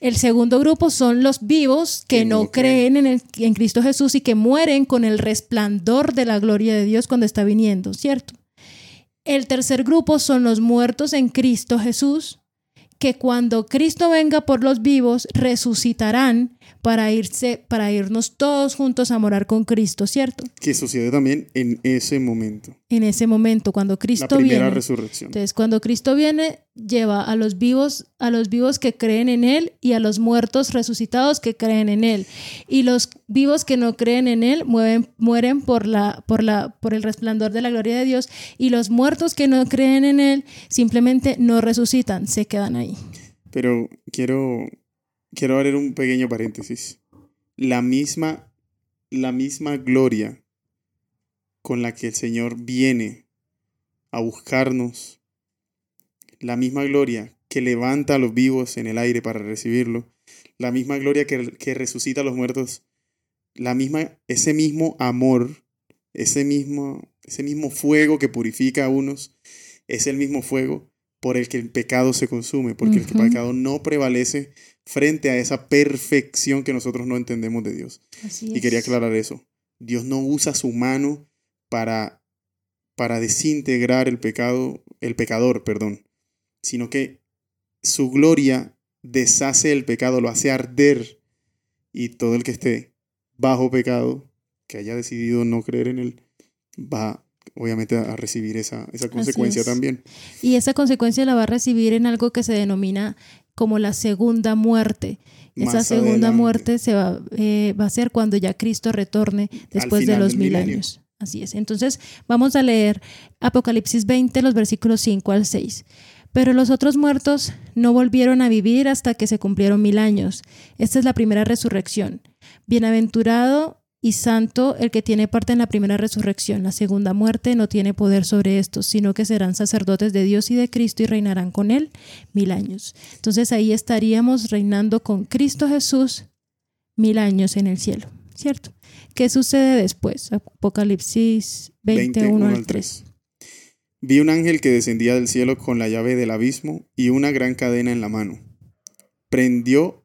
Speaker 1: El segundo grupo son los vivos que,
Speaker 2: Que
Speaker 1: no,
Speaker 2: no
Speaker 1: creen en, el- en Cristo Jesús y que mueren con el resplandor de la gloria de Dios cuando está viniendo, ¿cierto? El tercer grupo son los muertos en Cristo Jesús, que cuando Cristo venga por los vivos resucitarán para irse para irnos todos juntos a morar con Cristo, ¿cierto?
Speaker 2: Que sucede también en ese momento.
Speaker 1: En ese momento cuando
Speaker 2: La
Speaker 1: Cristo
Speaker 2: primera
Speaker 1: viene.
Speaker 2: resurrección.
Speaker 1: Entonces, cuando Cristo viene, lleva a los vivos, a los vivos que creen en él y a los muertos resucitados que creen en él. Y los vivos que no creen en él mueren, mueren por la, por la, por el resplandor de la gloria de Dios. Y los muertos que no creen en él simplemente no resucitan, se quedan ahí.
Speaker 2: Pero quiero, quiero abrir un pequeño paréntesis. La misma, la misma gloria con la que el Señor viene a buscarnos, la misma gloria que levanta a los vivos en el aire para recibirlo, la misma gloria que, que resucita a los muertos, la misma, ese mismo amor, ese mismo, ese mismo fuego que purifica a unos, es el mismo fuego por el que el pecado se consume, porque el pecado no prevalece frente a esa perfección que nosotros no entendemos de Dios.
Speaker 1: Así
Speaker 2: Y quería aclarar eso. Dios no usa su mano para, para desintegrar el pecado, el pecador, perdón, sino que su gloria deshace el pecado, lo hace arder y todo el que esté bajo pecado, que haya decidido no creer en él, va obviamente a recibir esa, esa consecuencia
Speaker 1: es.
Speaker 2: también.
Speaker 1: Y esa consecuencia la va a recibir en algo que se denomina como la segunda muerte. Esa segunda
Speaker 2: adelante.
Speaker 1: muerte se va, eh, va a ser cuando ya Cristo retorne después de los mil años. Así es. Entonces vamos a leer Apocalipsis 20, los versículos 5 al 6. Pero los otros muertos no volvieron a vivir hasta que se cumplieron mil años. Esta es la primera resurrección. Bienaventurado y santo el que tiene parte en la primera resurrección. La segunda muerte no tiene poder sobre estos, sino que serán sacerdotes de Dios y de Cristo y reinarán con él mil años. Entonces ahí estaríamos reinando con Cristo Jesús mil años en el cielo, ¿cierto? ¿Qué sucede después? Apocalipsis 21 al 3.
Speaker 2: Vi un ángel que descendía del cielo con la llave del abismo y una gran cadena en la mano. Prendió,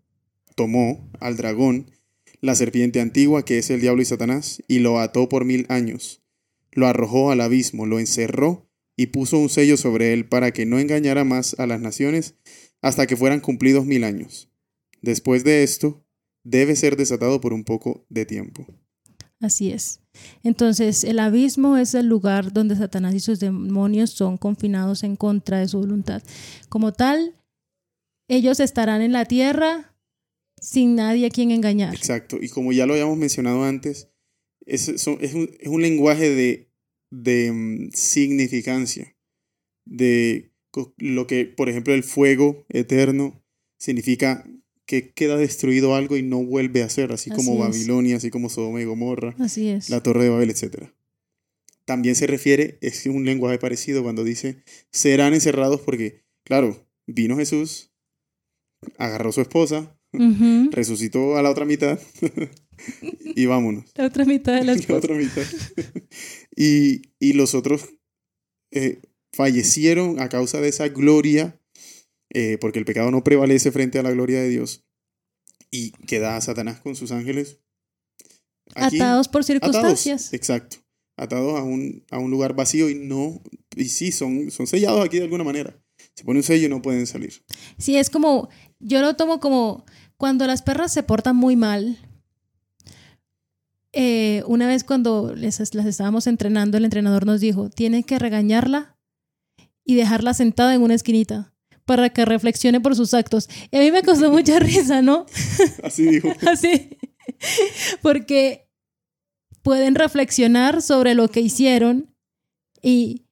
Speaker 2: tomó al dragón, la serpiente antigua que es el diablo y Satanás, y lo ató por mil años. Lo arrojó al abismo, lo encerró y puso un sello sobre él para que no engañara más a las naciones hasta que fueran cumplidos mil años. Después de esto, debe ser desatado por un poco de tiempo.
Speaker 1: Así es. Entonces, el abismo es el lugar donde Satanás y sus demonios son confinados en contra de su voluntad. Como tal, ellos estarán en la tierra sin nadie a quien engañar.
Speaker 2: Exacto. Y como ya lo habíamos mencionado antes, es, un, lenguaje de, de mm, significancia. De lo que, por ejemplo, el fuego eterno significa que queda destruido algo y no vuelve a ser, así como
Speaker 1: es.
Speaker 2: Babilonia, así como Sodoma y Gomorra,
Speaker 1: Así es.
Speaker 2: la Torre de Babel, etc. También se refiere, es un lenguaje parecido cuando dice, serán encerrados porque, claro, vino Jesús, agarró a su esposa, resucitó a la otra mitad *laughs* y vámonos.
Speaker 1: La otra mitad de la *laughs*
Speaker 2: La
Speaker 1: esposa.
Speaker 2: otra mitad. *laughs* y, y los otros eh, fallecieron a causa de esa gloria, eh, porque el pecado no prevalece frente a la gloria de Dios. Y queda Satanás con sus ángeles. aquí,
Speaker 1: Atados por
Speaker 2: atados,
Speaker 1: circunstancias.
Speaker 2: exacto. Atados a un, a un lugar vacío y no. Y sí, son, son sellados aquí de alguna manera. Se pone un sello y no pueden salir.
Speaker 1: Sí, es como, yo lo tomo como cuando las perras se portan muy mal. eh, una vez cuando les, las estábamos entrenando, el entrenador nos dijo, tienen que regañarla y dejarla sentada en una esquinita para que reflexione por sus actos. Y a mí me costó *laughs* mucha risa, ¿no? *laughs*
Speaker 2: Así dijo. *laughs*
Speaker 1: Así. Porque pueden reflexionar sobre lo que hicieron y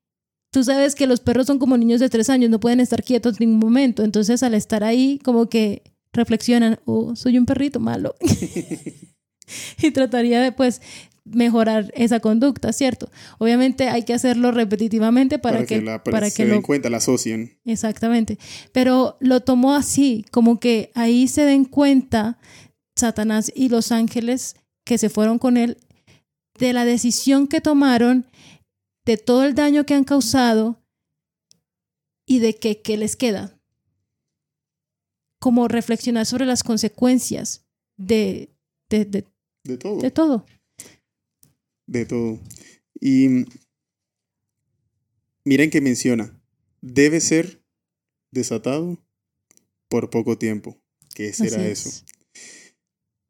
Speaker 1: tú sabes que los perros son como niños de tres años, no pueden estar quietos en ningún momento. Entonces al estar ahí como que reflexionan, oh, soy un perrito malo. y trataría de pues mejorar esa conducta, ¿cierto? Obviamente hay que hacerlo repetitivamente para, que,
Speaker 2: la,
Speaker 1: para
Speaker 2: se
Speaker 1: que
Speaker 2: den
Speaker 1: lo
Speaker 2: cuenta, la asocien.
Speaker 1: Exactamente. Pero lo tomó así, como que ahí se den cuenta Satanás y los ángeles que se fueron con él de la decisión que tomaron, de todo el daño que han causado y de que, qué les queda. Como reflexionar sobre las consecuencias de, de, de,
Speaker 2: De todo.
Speaker 1: de todo.
Speaker 2: De todo. Y miren que menciona, debe ser desatado por poco tiempo. ¿Qué será eso?
Speaker 1: es.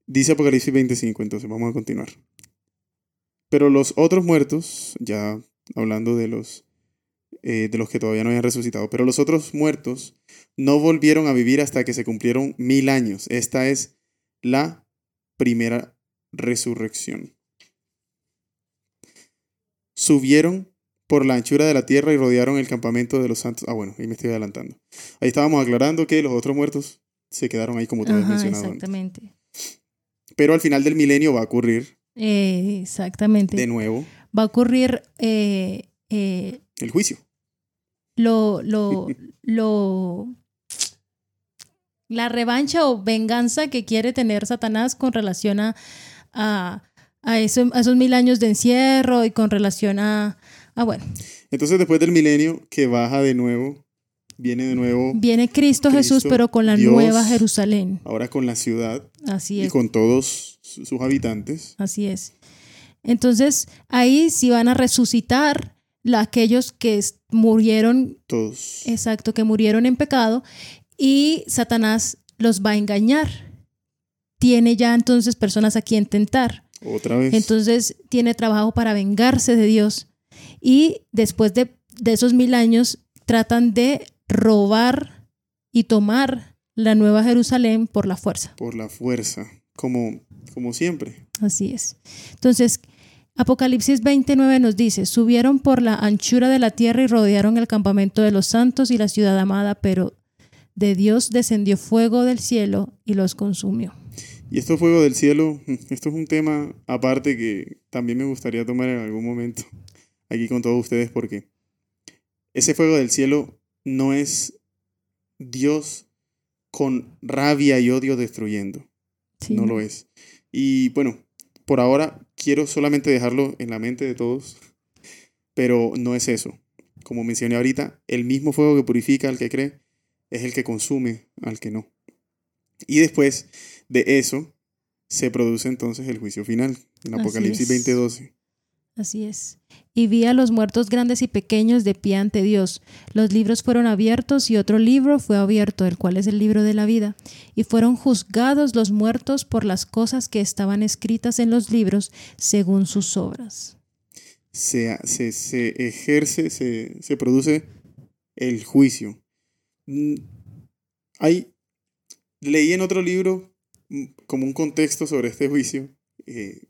Speaker 2: Dice Apocalipsis 25, entonces vamos a continuar. Pero los otros muertos, ya hablando de los, eh, de los que todavía no habían resucitado, pero los otros muertos no volvieron a vivir hasta que se cumplieron mil años. Esta es la primera resurrección. Subieron por la anchura de la tierra y rodearon el campamento de los santos. Ah, bueno, ahí me estoy adelantando. Ahí estábamos aclarando que los otros muertos se quedaron ahí como tú habías
Speaker 1: Ajá,
Speaker 2: mencionado. antes.
Speaker 1: exactamente.
Speaker 2: Pero al final del milenio va a ocurrir
Speaker 1: Eh, exactamente.
Speaker 2: de nuevo
Speaker 1: Va a ocurrir eh, eh,
Speaker 2: el juicio.
Speaker 1: lo, lo, *laughs* lo, la revancha o venganza que quiere tener Satanás con relación a, a, a eso- a esos mil años de encierro y con relación a, a, bueno,
Speaker 2: Entonces después del milenio que baja de nuevo, viene de nuevo
Speaker 1: viene Cristo, Jesús, pero con la
Speaker 2: Dios.
Speaker 1: nueva Jerusalén.
Speaker 2: ahora con la ciudad
Speaker 1: Así
Speaker 2: y
Speaker 1: es,
Speaker 2: con todos su- sus habitantes.
Speaker 1: así es. Entonces, ahí sí van a resucitar la- aquellos que murieron
Speaker 2: Todos.
Speaker 1: Exacto, que murieron en pecado y Satanás los va a engañar. Tiene ya entonces personas a quien tentar.
Speaker 2: Otra vez.
Speaker 1: Entonces tiene trabajo para vengarse de Dios. y después de, de esos mil años tratan de robar y tomar la nueva Jerusalén por la fuerza.
Speaker 2: Por la fuerza, como, como siempre.
Speaker 1: Así es. Entonces, Apocalipsis 29 nos dice, subieron por la anchura de la tierra y rodearon el campamento de los santos y la ciudad amada, pero de Dios descendió fuego del cielo y los consumió.
Speaker 2: Y esto fuego del cielo, *laughs* esto es un tema aparte que también me gustaría tomar en algún momento aquí con todos ustedes porque ese fuego del cielo no es Dios con rabia y odio destruyendo. no lo es. Y bueno, por ahora quiero solamente dejarlo en la mente de todos, pero no es eso. Como mencioné ahorita, el mismo fuego que purifica al que cree es el que consume al que no. Y después de eso se produce entonces el juicio final, en Apocalipsis 20:12.
Speaker 1: Así es. Y vi a los muertos grandes y pequeños de pie ante Dios. Los libros fueron abiertos y otro libro fue abierto, el cual es el libro de la vida. Y fueron juzgados los muertos por las cosas que estaban escritas en los libros según sus obras.
Speaker 2: Se, se, ejerce, se, se produce el juicio. Mm, hay, leí en otro libro como un contexto sobre este juicio, eh,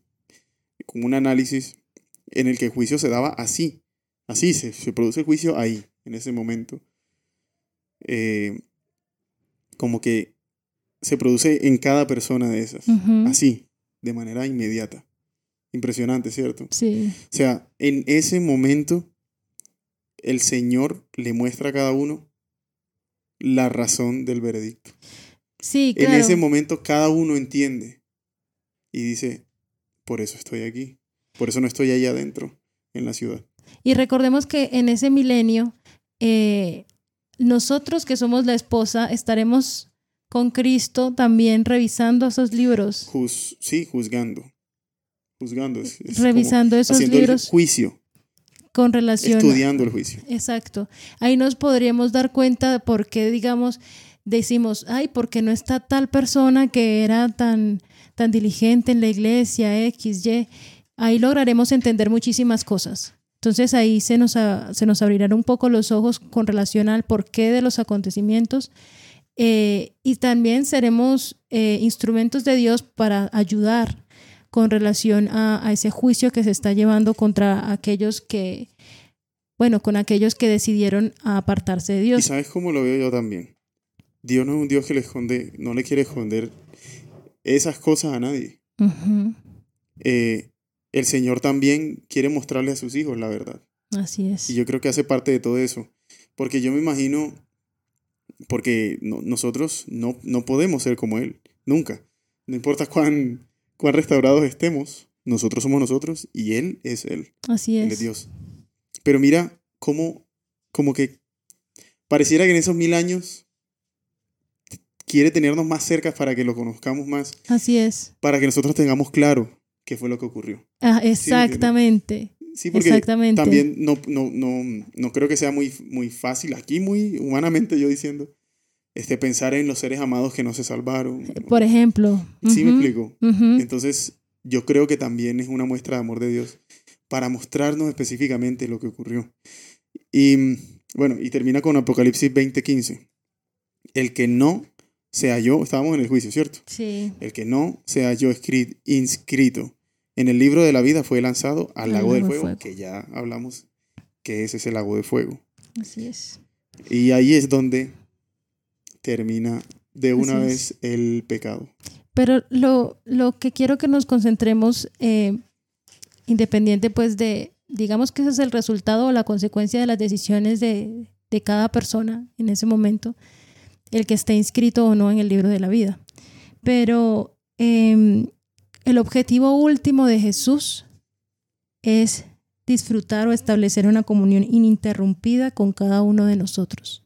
Speaker 2: como un análisis en el que el juicio se daba así, así se, se produce el juicio ahí, en ese momento. Eh, como que se produce en cada persona de esas, así, de manera inmediata. Impresionante, ¿cierto?
Speaker 1: Sí.
Speaker 2: O sea, en ese momento el Señor le muestra a cada uno la razón del veredicto.
Speaker 1: Sí, claro.
Speaker 2: En ese momento cada uno entiende y dice, por eso estoy aquí. Por eso no estoy ahí adentro, en la ciudad.
Speaker 1: Y recordemos que en ese milenio, eh, nosotros que somos la esposa, estaremos con Cristo también revisando esos libros.
Speaker 2: sí, juzgando. Juzgando.
Speaker 1: revisando esos libros.
Speaker 2: El juicio.
Speaker 1: Con relación.
Speaker 2: Estudiando el juicio.
Speaker 1: Exacto. Ahí nos podríamos dar cuenta de por qué, digamos, decimos, ay, porque no está tal persona que era tan, tan diligente en la iglesia, X, Y ahí lograremos entender muchísimas cosas. Entonces ahí se nos, se nos abrirán un poco los ojos con relación al porqué de los acontecimientos eh, y también seremos eh, instrumentos de Dios para ayudar con relación a, a, ese juicio que se está llevando contra aquellos que, bueno, con aquellos que decidieron apartarse de Dios.
Speaker 2: Y sabes cómo lo veo yo también. Dios no es un Dios que le esconde, no le quiere esconder esas cosas a nadie el Señor también quiere mostrarle a sus hijos la verdad.
Speaker 1: Así es.
Speaker 2: Y yo creo que hace parte de todo eso. Porque yo me imagino, porque nosotros no, no podemos ser como Él, nunca. No importa cuán, cuán restaurados estemos, nosotros somos nosotros y Él es Él.
Speaker 1: Así es.
Speaker 2: Él es Dios. Pero mira cómo, como que pareciera que en esos mil años quiere tenernos más cerca para que lo conozcamos más.
Speaker 1: Así es.
Speaker 2: Para que nosotros tengamos claro qué fue lo que ocurrió.
Speaker 1: Ah, exactamente.
Speaker 2: Sí, porque exactamente. también no, no, no, no creo que sea muy, muy fácil aquí, muy humanamente yo diciendo, este, pensar en los seres amados que no se salvaron.
Speaker 1: Por ejemplo.
Speaker 2: Sí, me explico. Entonces, yo creo que también es una muestra de amor de Dios para mostrarnos específicamente lo que ocurrió. Y bueno, y termina con Apocalipsis 20:15. El que no se halló, estábamos en el juicio, ¿cierto?
Speaker 1: Sí.
Speaker 2: El que no se halló inscrito en el libro de la vida fue lanzado al lago, del fuego, que ya hablamos que ese es el lago de fuego.
Speaker 1: Así es.
Speaker 2: Y ahí es donde termina de una vez el pecado.
Speaker 1: Pero lo, lo, que quiero que nos concentremos, eh, independiente pues de, digamos que ese es el resultado o la consecuencia de las decisiones de, de cada persona en ese momento, el que esté inscrito o no en el libro de la vida. Pero eh, el objetivo último de Jesús es disfrutar o establecer una comunión ininterrumpida con cada uno de nosotros.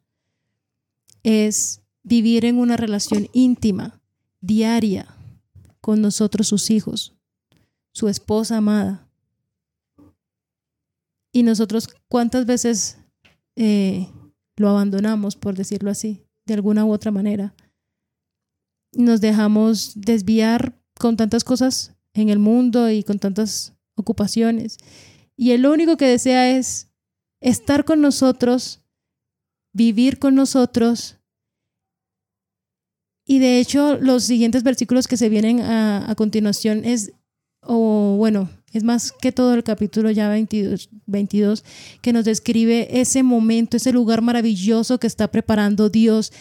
Speaker 1: Es vivir en una relación íntima, diaria, con nosotros sus hijos, su esposa amada. Y nosotros cuántas veces eh, lo abandonamos, por decirlo así, de alguna u otra manera. Nos dejamos desviar con tantas cosas en el mundo y con tantas ocupaciones. Y lo único que desea es estar con nosotros, vivir con nosotros. Y de hecho, los siguientes versículos que se vienen a, a continuación es, o bueno, es más que todo el capítulo ya 22, 22, que nos describe ese momento, ese lugar maravilloso que está preparando Dios.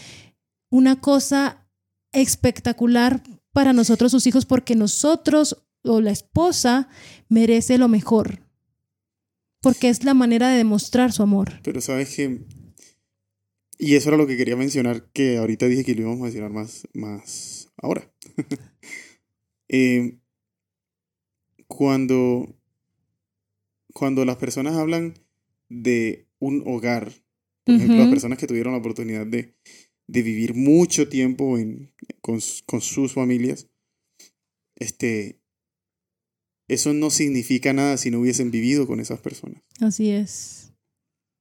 Speaker 1: Una cosa espectacular para nosotros, sus hijos, porque nosotros o la esposa merece lo mejor. Porque es la manera de demostrar su amor.
Speaker 2: Pero sabes que, y eso era lo que quería mencionar, que ahorita dije que lo íbamos a mencionar más, más ahora. *laughs* eh, cuando, cuando las personas hablan de un hogar, por ejemplo, las personas que tuvieron la oportunidad de, de vivir mucho tiempo en, con, con sus familias, este, eso no significa nada si no hubiesen vivido con esas personas.
Speaker 1: Así es.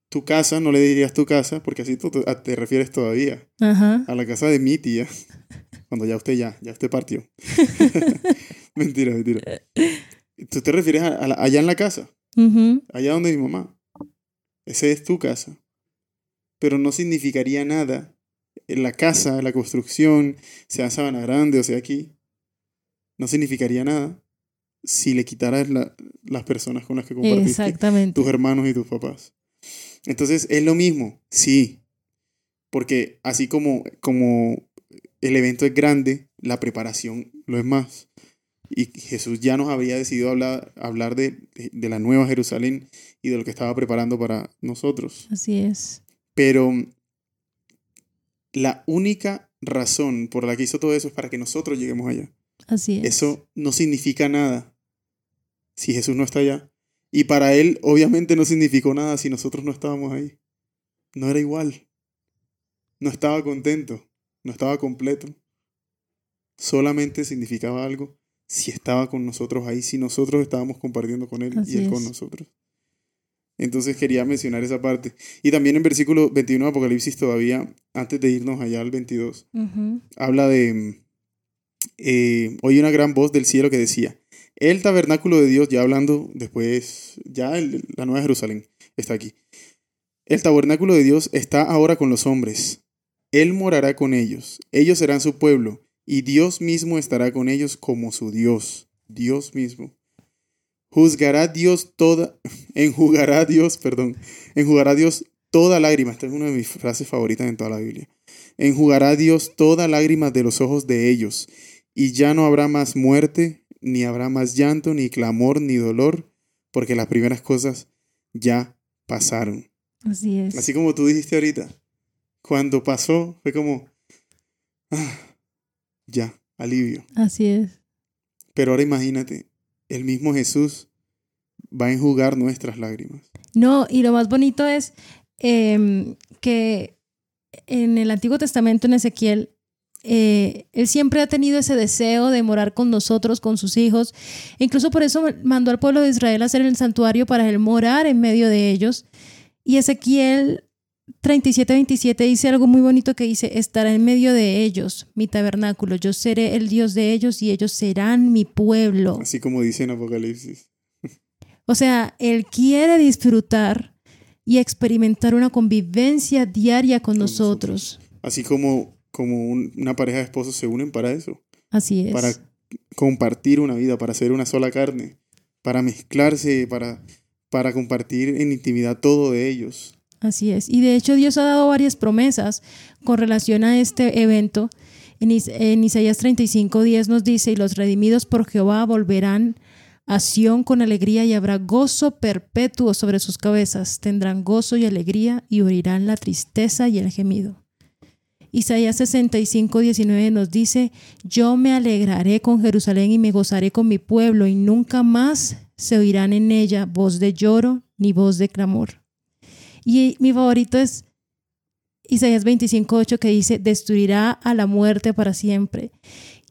Speaker 2: Tu casa, no le dirías tu casa, porque así tú te, a- te refieres todavía
Speaker 1: Ajá.
Speaker 2: a la casa de mi tía, cuando ya usted ya, ya usted partió. *laughs* *laughs* mentira, mentira. Tú te refieres a- a la- allá en la casa. Allá donde mi mamá. Esa es tu casa. Pero no significaría nada en la casa, la construcción, sea Sabana Grande o sea aquí. No significaría nada si le quitaras la- las personas con las que compartiste,
Speaker 1: Exactamente.
Speaker 2: tus hermanos y tus papás. Entonces es lo mismo, sí. Porque así como, como el evento es grande, la preparación lo es más. Y Jesús ya nos había decidido hablar, hablar de, de- la nueva Jerusalén y de lo que estaba preparando para nosotros.
Speaker 1: Así es.
Speaker 2: Pero la única razón por la que hizo todo eso es para que nosotros lleguemos allá.
Speaker 1: Así es.
Speaker 2: Eso no significa nada si Jesús no está allá. Y para Él obviamente no significó nada si nosotros no estábamos ahí. No era igual. No estaba contento. No estaba completo. Solamente significaba algo si estaba con nosotros ahí, si nosotros estábamos compartiendo con Él
Speaker 1: Así
Speaker 2: y Él con
Speaker 1: es.
Speaker 2: nosotros. Entonces quería mencionar esa parte. Y también en versículo 21 de Apocalipsis todavía, antes de irnos allá al 22,
Speaker 1: Ujú.
Speaker 2: habla de, eh, oí una gran voz del cielo que decía, el tabernáculo de Dios, ya hablando después, ya el- la Nueva Jerusalén está aquí. El tabernáculo de Dios está ahora con los hombres. Él morará con ellos. Ellos serán su pueblo. Y Dios mismo estará con ellos como su Dios. Dios mismo. Juzgará Dios toda, *laughs* enjugará Dios, perdón, enjugará Dios toda lágrima. Esta es una de mis frases favoritas en toda la Biblia. Enjugará Dios toda lágrima de los ojos de ellos, y ya no habrá más muerte, ni habrá más llanto, ni clamor, ni dolor, porque las primeras cosas ya pasaron.
Speaker 1: Así es.
Speaker 2: Así como tú dijiste ahorita, cuando pasó fue como, ah, ya, alivio.
Speaker 1: Así es.
Speaker 2: Pero ahora imagínate, el mismo Jesús va a enjugar nuestras lágrimas.
Speaker 1: No, y lo más bonito es em, que en el Antiguo Testamento, en Ezequiel, eh, él siempre ha tenido ese deseo de morar con nosotros, con sus hijos. E incluso por eso mandó al pueblo de Israel a hacer el santuario para él morar en medio de ellos. Y Ezequiel 37, 27 dice algo muy bonito que dice, estará en medio de ellos, mi tabernáculo, yo seré el Dios de ellos y ellos serán mi pueblo.
Speaker 2: Así como dice en Apocalipsis. *laughs*
Speaker 1: O sea, él quiere disfrutar y experimentar una convivencia diaria con,
Speaker 2: Con
Speaker 1: nosotros.
Speaker 2: Así como, como un- una pareja de esposos se unen para eso.
Speaker 1: Así es.
Speaker 2: para compartir una vida, para ser una sola carne, para mezclarse, para, para compartir en intimidad todo de ellos.
Speaker 1: Así es. Y de hecho Dios ha dado varias promesas con relación a este evento. En, Is- en Isaías 35, 10 nos dice, y los redimidos por Jehová volverán a Sión con alegría y habrá gozo perpetuo sobre sus cabezas. Tendrán gozo y alegría y oirán la tristeza y el gemido. Isaías 65, 19 nos dice, yo me alegraré con Jerusalén y me gozaré con mi pueblo y nunca más se oirán en ella voz de lloro ni voz de clamor. Y mi favorito es Isaías 25:8 que dice, destruirá a la muerte para siempre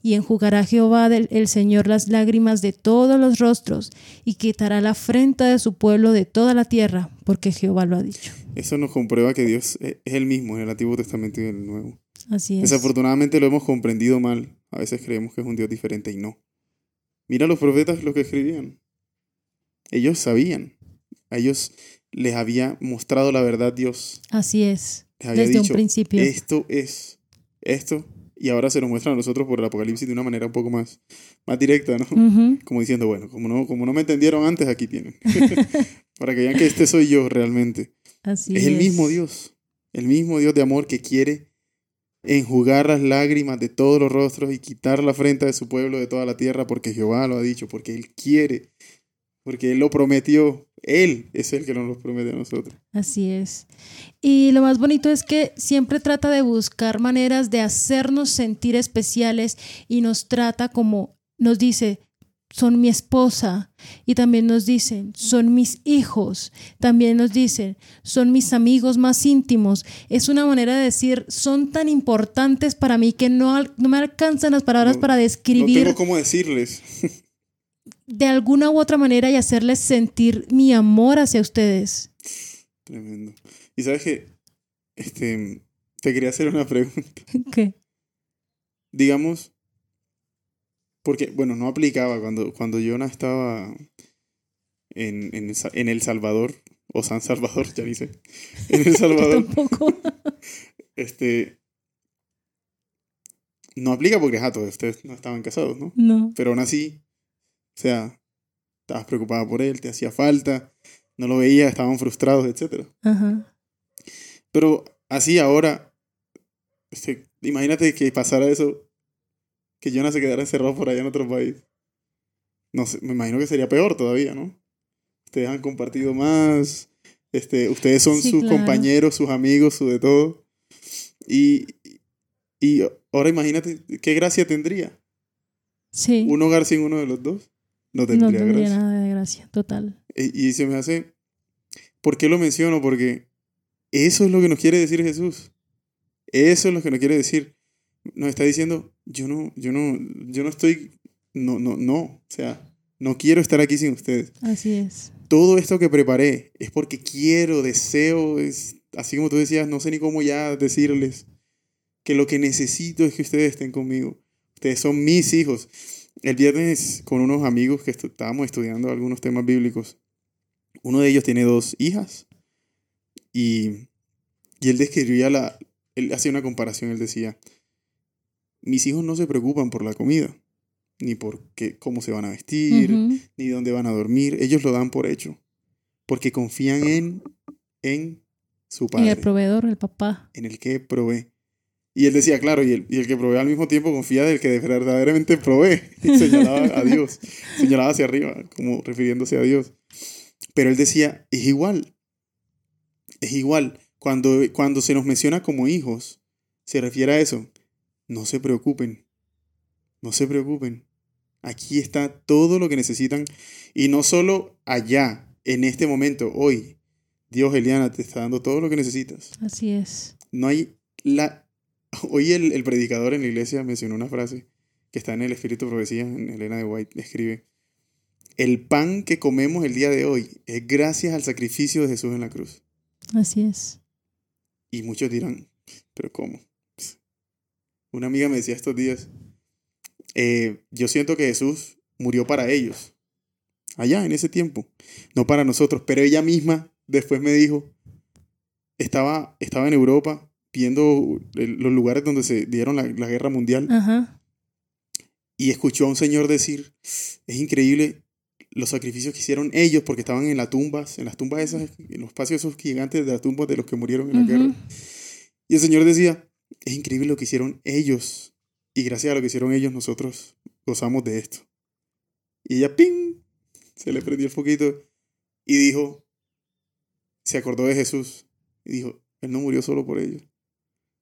Speaker 1: y enjugará Jehová del, el Señor las lágrimas de todos los rostros y quitará la afrenta de su pueblo de toda la tierra, porque Jehová lo ha dicho.
Speaker 2: Eso nos comprueba que Dios es el mismo en el Antiguo Testamento y en el Nuevo.
Speaker 1: Así es.
Speaker 2: Desafortunadamente lo hemos comprendido mal. A veces creemos que es un Dios diferente y no. Mira los profetas lo que escribían. Ellos sabían. Ellos les había mostrado la verdad Dios.
Speaker 1: Así es. Desde un principio.
Speaker 2: esto es esto. Y ahora se lo muestra a nosotros por el Apocalipsis de una manera un poco más, más directa, ¿no? Como diciendo, bueno, como no, como no me entendieron antes, aquí tienen. *laughs* Para que vean que este soy yo realmente.
Speaker 1: Así
Speaker 2: es el mismo Dios. El mismo Dios de amor que quiere enjugar las lágrimas de todos los rostros y quitar la afrenta de su pueblo de toda la tierra, porque Jehová lo ha dicho, porque Él quiere, porque Él lo prometió. Él es el que nos lo promete a nosotros.
Speaker 1: Así es. Y lo más bonito es que siempre trata de buscar maneras de hacernos sentir especiales y nos trata como nos dice, son mi esposa. Y también nos dicen, son mis hijos. También nos dicen, son mis amigos más íntimos. Es una manera de decir, son tan importantes para mí que no, no me alcanzan las palabras
Speaker 2: No-
Speaker 1: para
Speaker 2: No
Speaker 1: describir
Speaker 2: tengo cómo decirles. *laughs*
Speaker 1: de alguna u otra manera y hacerles sentir mi amor hacia ustedes.
Speaker 2: Tremendo. Y sabes que, este, te quería hacer una pregunta. *laughs*
Speaker 1: ¿Qué?
Speaker 2: digamos, porque, bueno, no aplicaba cuando, cuando Jonah estaba en, en, el Sa- en El Salvador, o San Salvador, ya ni sé, en El *laughs* Salvador,
Speaker 1: Tampoco. *laughs*
Speaker 2: este, no aplica porque, todos ustedes no estaban casados, ¿no?
Speaker 1: No.
Speaker 2: Pero aún así, sea, estabas preocupada por él, te hacía falta, no lo veías, estaban frustrados, etc.
Speaker 1: Ajá.
Speaker 2: Pero así ahora, este, imagínate que pasara eso, que Jonah se quedara encerrado por allá en otro país. No sé, me imagino que sería peor todavía, ¿no? Ustedes han compartido más, este, ustedes son
Speaker 1: Sí,
Speaker 2: sus
Speaker 1: claro.
Speaker 2: compañeros, sus amigos, su de todo. Y, y ahora imagínate qué gracia tendría.
Speaker 1: Sí.
Speaker 2: Un hogar sin uno de los dos. No
Speaker 1: no
Speaker 2: tendría
Speaker 1: tendría
Speaker 2: gracia.
Speaker 1: nada de gracia, total.
Speaker 2: Y, y se me hace. ¿Por qué lo menciono? Porque eso es lo que nos quiere decir Jesús. Eso es lo que nos quiere decir. Nos está diciendo, yo no, yo no, yo no estoy, no, no, no, o sea, no quiero estar aquí sin ustedes.
Speaker 1: Así es.
Speaker 2: Todo esto que preparé es porque quiero, deseo, es, así como tú decías, no sé ni cómo ya decirles, que lo que necesito es que ustedes estén conmigo. Ustedes son mis hijos. El viernes con unos amigos que estábamos estudiando algunos temas bíblicos, uno de ellos tiene dos hijas y, y él describía la, él hacía una comparación, él decía, mis hijos no se preocupan por la comida, ni por qué, cómo se van a vestir, ni dónde van a dormir, ellos lo dan por hecho, porque confían en, en su padre,
Speaker 1: el proveedor, el papá.
Speaker 2: en el que provee. Y él decía, claro, y el, y el que provee al mismo tiempo confía del que verdaderamente provee. *laughs* Y señalaba a Dios, señalaba hacia arriba, como refiriéndose a Dios. Pero él decía, es igual, es igual. Cuando, cuando se nos menciona como hijos, se refiere a eso. No se preocupen, no se preocupen. Aquí está todo lo que necesitan. Y no solo allá, en este momento, hoy. Dios, Eliana, te está dando todo lo que necesitas.
Speaker 1: Así es.
Speaker 2: No hay la... *coughs* Hoy el, el predicador en la iglesia mencionó una frase que está en el Espíritu de Profecía, en Elena de White, escribe, el pan que comemos el día de hoy es gracias al sacrificio de Jesús en la cruz.
Speaker 1: Así es.
Speaker 2: Y muchos dirán, pero ¿cómo? Una amiga me decía estos días, eh, yo siento que Jesús murió para ellos, allá en ese tiempo, no para nosotros, pero ella misma después me dijo, estaba, estaba en Europa viendo el- los lugares donde se dieron la, la guerra mundial
Speaker 1: Ajá.
Speaker 2: y escuchó a un señor decir, es increíble los sacrificios que hicieron ellos porque estaban en las tumbas, en las tumbas esas, en los espacios esos gigantes de las tumbas de los que murieron en la guerra. Y el Señor decía, es increíble lo que hicieron ellos. Y gracias a lo que hicieron ellos, nosotros gozamos de esto. Y ella, ¡ping! Se le prendió el foquito y dijo, se acordó de Jesús. Y dijo, Él no murió solo por ellos.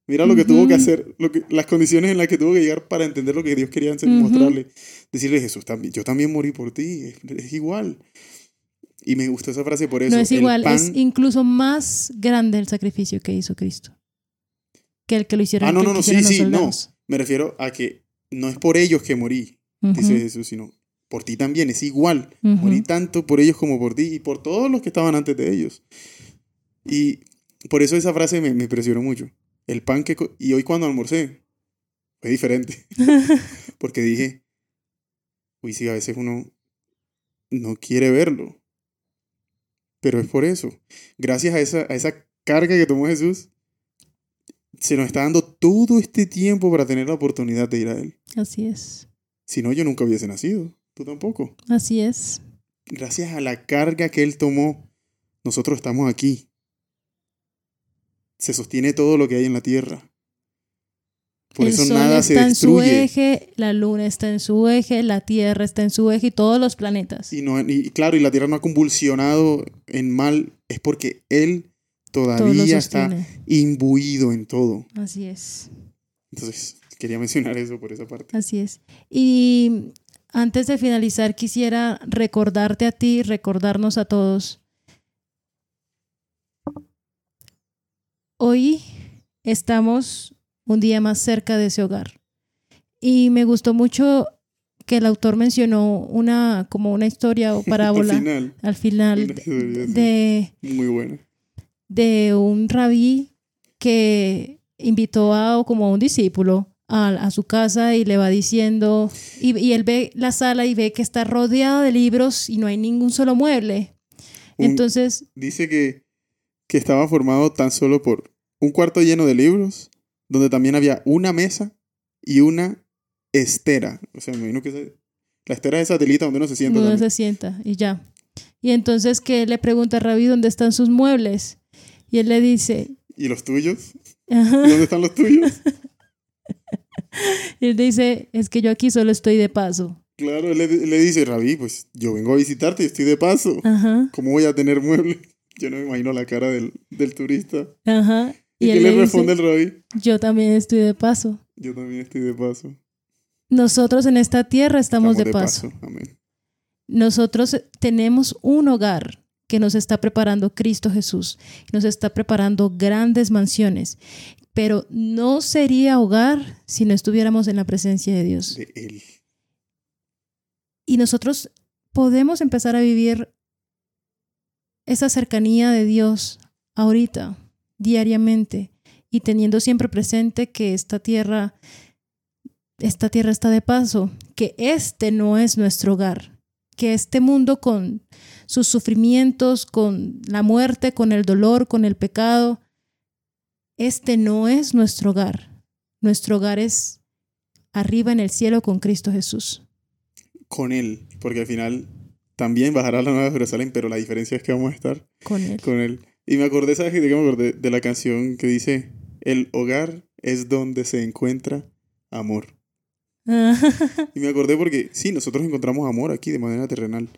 Speaker 2: Mira lo que tuvo que hacer, lo que, las condiciones en las que tuvo que llegar para entender lo que Dios quería hacer,
Speaker 1: Ujú.
Speaker 2: mostrarle. Decirle, Jesús, también, yo también morí por ti, es, es igual. Y me gustó esa frase por eso.
Speaker 1: no es igual,
Speaker 2: pan-
Speaker 1: es incluso más grande el sacrificio que hizo Cristo que el que lo hicieron,
Speaker 2: Ah, no, no, no, sí, sí, no. Me refiero a que no es por ellos que morí, dice
Speaker 1: Ujú,
Speaker 2: Jesús, sino por ti también, es igual.
Speaker 1: ujú.
Speaker 2: Morí tanto por ellos como por ti y por todos los que estaban antes de ellos. Y por eso esa frase me, me impresionó mucho. El pan que... Y hoy cuando almorcé, fue diferente. *laughs* *laughs* Porque dije, uy, sí, a veces uno no quiere verlo. Pero es por eso. Gracias a esa, a esa carga que tomó Jesús, se nos está dando todo este tiempo para tener la oportunidad de ir a Él.
Speaker 1: Así es.
Speaker 2: Si no, yo nunca hubiese nacido. Tú tampoco.
Speaker 1: Así es.
Speaker 2: Gracias a la carga que Él tomó, nosotros estamos aquí. Se sostiene todo lo que hay en la tierra. Por
Speaker 1: el
Speaker 2: eso
Speaker 1: sol
Speaker 2: nada
Speaker 1: está
Speaker 2: se
Speaker 1: en su
Speaker 2: destruye.
Speaker 1: eje, la luna está en su eje, la tierra está en su eje y todos los planetas.
Speaker 2: Y, no, y claro, y la tierra no ha convulsionado en mal, es porque Él todavía está imbuido en todo.
Speaker 1: Así es.
Speaker 2: Entonces, quería mencionar eso por esa parte.
Speaker 1: Así es. Y antes de finalizar, quisiera recordarte a ti, recordarnos a todos. Hoy estamos un día más cerca de ese hogar. Y me gustó mucho que el autor mencionó una como una historia o *laughs* parábola
Speaker 2: Al final,
Speaker 1: al final de,
Speaker 2: muy buena.
Speaker 1: de un rabí que invitó a como a un discípulo a, a su casa y le va diciendo, y, y él ve la sala y ve que está rodeada de libros y no hay ningún solo mueble.
Speaker 2: Un-
Speaker 1: Entonces,
Speaker 2: dice que, que estaba formado tan solo por un cuarto lleno de libros, donde también había una mesa y una estera. O sea, me imagino que la estera de satelita donde uno se sienta.
Speaker 1: uno
Speaker 2: también.
Speaker 1: se sienta y ya. Y entonces que le pregunta a Rabí dónde están sus muebles. Y él le dice,
Speaker 2: ¿Y los tuyos? *laughs*
Speaker 1: ajá.
Speaker 2: ¿Y dónde están los tuyos? *laughs*
Speaker 1: Y él dice, es que yo aquí solo estoy de paso.
Speaker 2: Claro, él le, le dice, Rabí, pues yo vengo a visitarte y estoy de paso.
Speaker 1: Ajá,
Speaker 2: ¿Cómo voy a tener muebles? Yo no me imagino la cara del, del turista.
Speaker 1: ajá.
Speaker 2: ¿Y,
Speaker 1: Y,
Speaker 2: qué le
Speaker 1: le
Speaker 2: responde
Speaker 1: dice,
Speaker 2: el Rabí?
Speaker 1: yo también estoy de paso.
Speaker 2: Yo también estoy de paso.
Speaker 1: Nosotros en esta tierra estamos, de, paso.
Speaker 2: Amén.
Speaker 1: Nosotros tenemos un hogar que nos está preparando Cristo Jesús. Nos está preparando grandes mansiones. Pero no sería hogar si no estuviéramos en la presencia de Dios.
Speaker 2: De él.
Speaker 1: Y nosotros podemos empezar a vivir esa cercanía de Dios ahorita, diariamente, y teniendo siempre presente que esta tierra, esta tierra está de paso, que este no es nuestro hogar, que este mundo con sus sufrimientos, con la muerte, con el dolor, con el pecado, este no es nuestro hogar. Nuestro hogar es arriba en el cielo con Cristo Jesús.
Speaker 2: Con él. Porque al final también bajará la Nueva Jerusalén, pero la diferencia es que vamos a estar
Speaker 1: Con él.
Speaker 2: con él. Y me acordé, ¿sabes de qué me acordé? De la canción que dice, el hogar es donde se encuentra amor. *laughs* Y me acordé porque, sí, nosotros encontramos amor aquí de manera terrenal,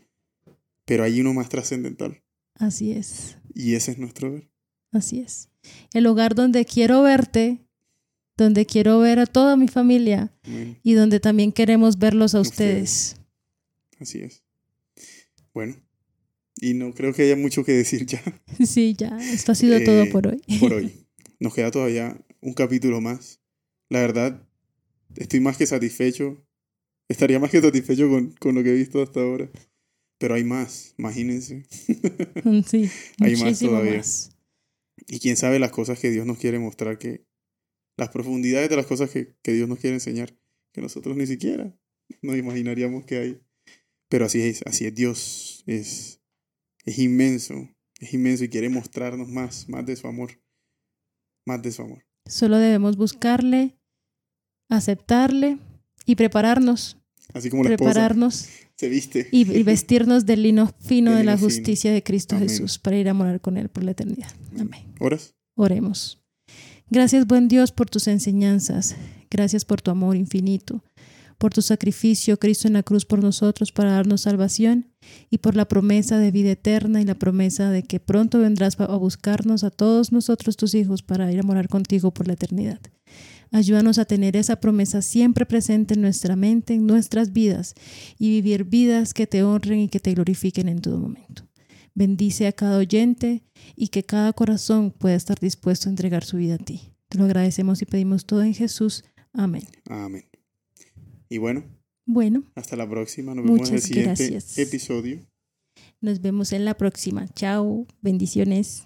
Speaker 2: pero hay uno más trascendental.
Speaker 1: Así es,
Speaker 2: Y ese es nuestro hogar.
Speaker 1: así es. El hogar donde quiero verte, donde quiero ver a toda mi familia y donde también queremos verlos a
Speaker 2: Ustedes.
Speaker 1: ustedes.
Speaker 2: Así es. Bueno, y no creo que haya mucho que decir ya *laughs*
Speaker 1: Sí, ya, esto ha sido
Speaker 2: Eh,
Speaker 1: todo por hoy.
Speaker 2: por hoy. *laughs* Nos queda todavía un capítulo más. La verdad, estoy más que satisfecho. Estaría más que satisfecho con, con lo que he visto hasta ahora. Pero hay más, imagínense. *laughs*
Speaker 1: Sí,
Speaker 2: Hay más todavía.
Speaker 1: más.
Speaker 2: Y quién sabe las cosas que Dios nos quiere mostrar, que las profundidades de las cosas que, que Dios nos quiere enseñar, que nosotros ni siquiera nos imaginaríamos que hay. Pero así es, así es Dios, es, es inmenso, es inmenso y quiere mostrarnos más, más de su amor, más de su amor.
Speaker 1: Solo debemos buscarle, aceptarle y prepararnos,
Speaker 2: Así como la
Speaker 1: prepararnos
Speaker 2: se viste.
Speaker 1: y, y vestirnos del lino fino de la
Speaker 2: fino.
Speaker 1: justicia de Cristo
Speaker 2: Amén.
Speaker 1: Jesús para ir a morar con Él por la eternidad. Amén.
Speaker 2: ¿Horas?
Speaker 1: Oremos. Gracias, buen Dios, por tus enseñanzas. Gracias por tu amor infinito, por tu sacrificio, Cristo en la cruz por nosotros para darnos salvación y por la promesa de vida eterna y la promesa de que pronto vendrás a buscarnos a todos nosotros, tus hijos, para ir a morar contigo por la eternidad. Ayúdanos a tener esa promesa siempre presente en nuestra mente, en nuestras vidas, y vivir vidas que te honren y que te glorifiquen en todo momento. Bendice a cada oyente y que cada corazón pueda estar dispuesto a entregar su vida a ti. Te lo agradecemos y pedimos todo en Jesús. Amén.
Speaker 2: Amén. Y bueno,
Speaker 1: Bueno,
Speaker 2: hasta la próxima. Nos vemos en el siguiente
Speaker 1: gracias.
Speaker 2: episodio.
Speaker 1: nos vemos en la próxima. Chao. Bendiciones.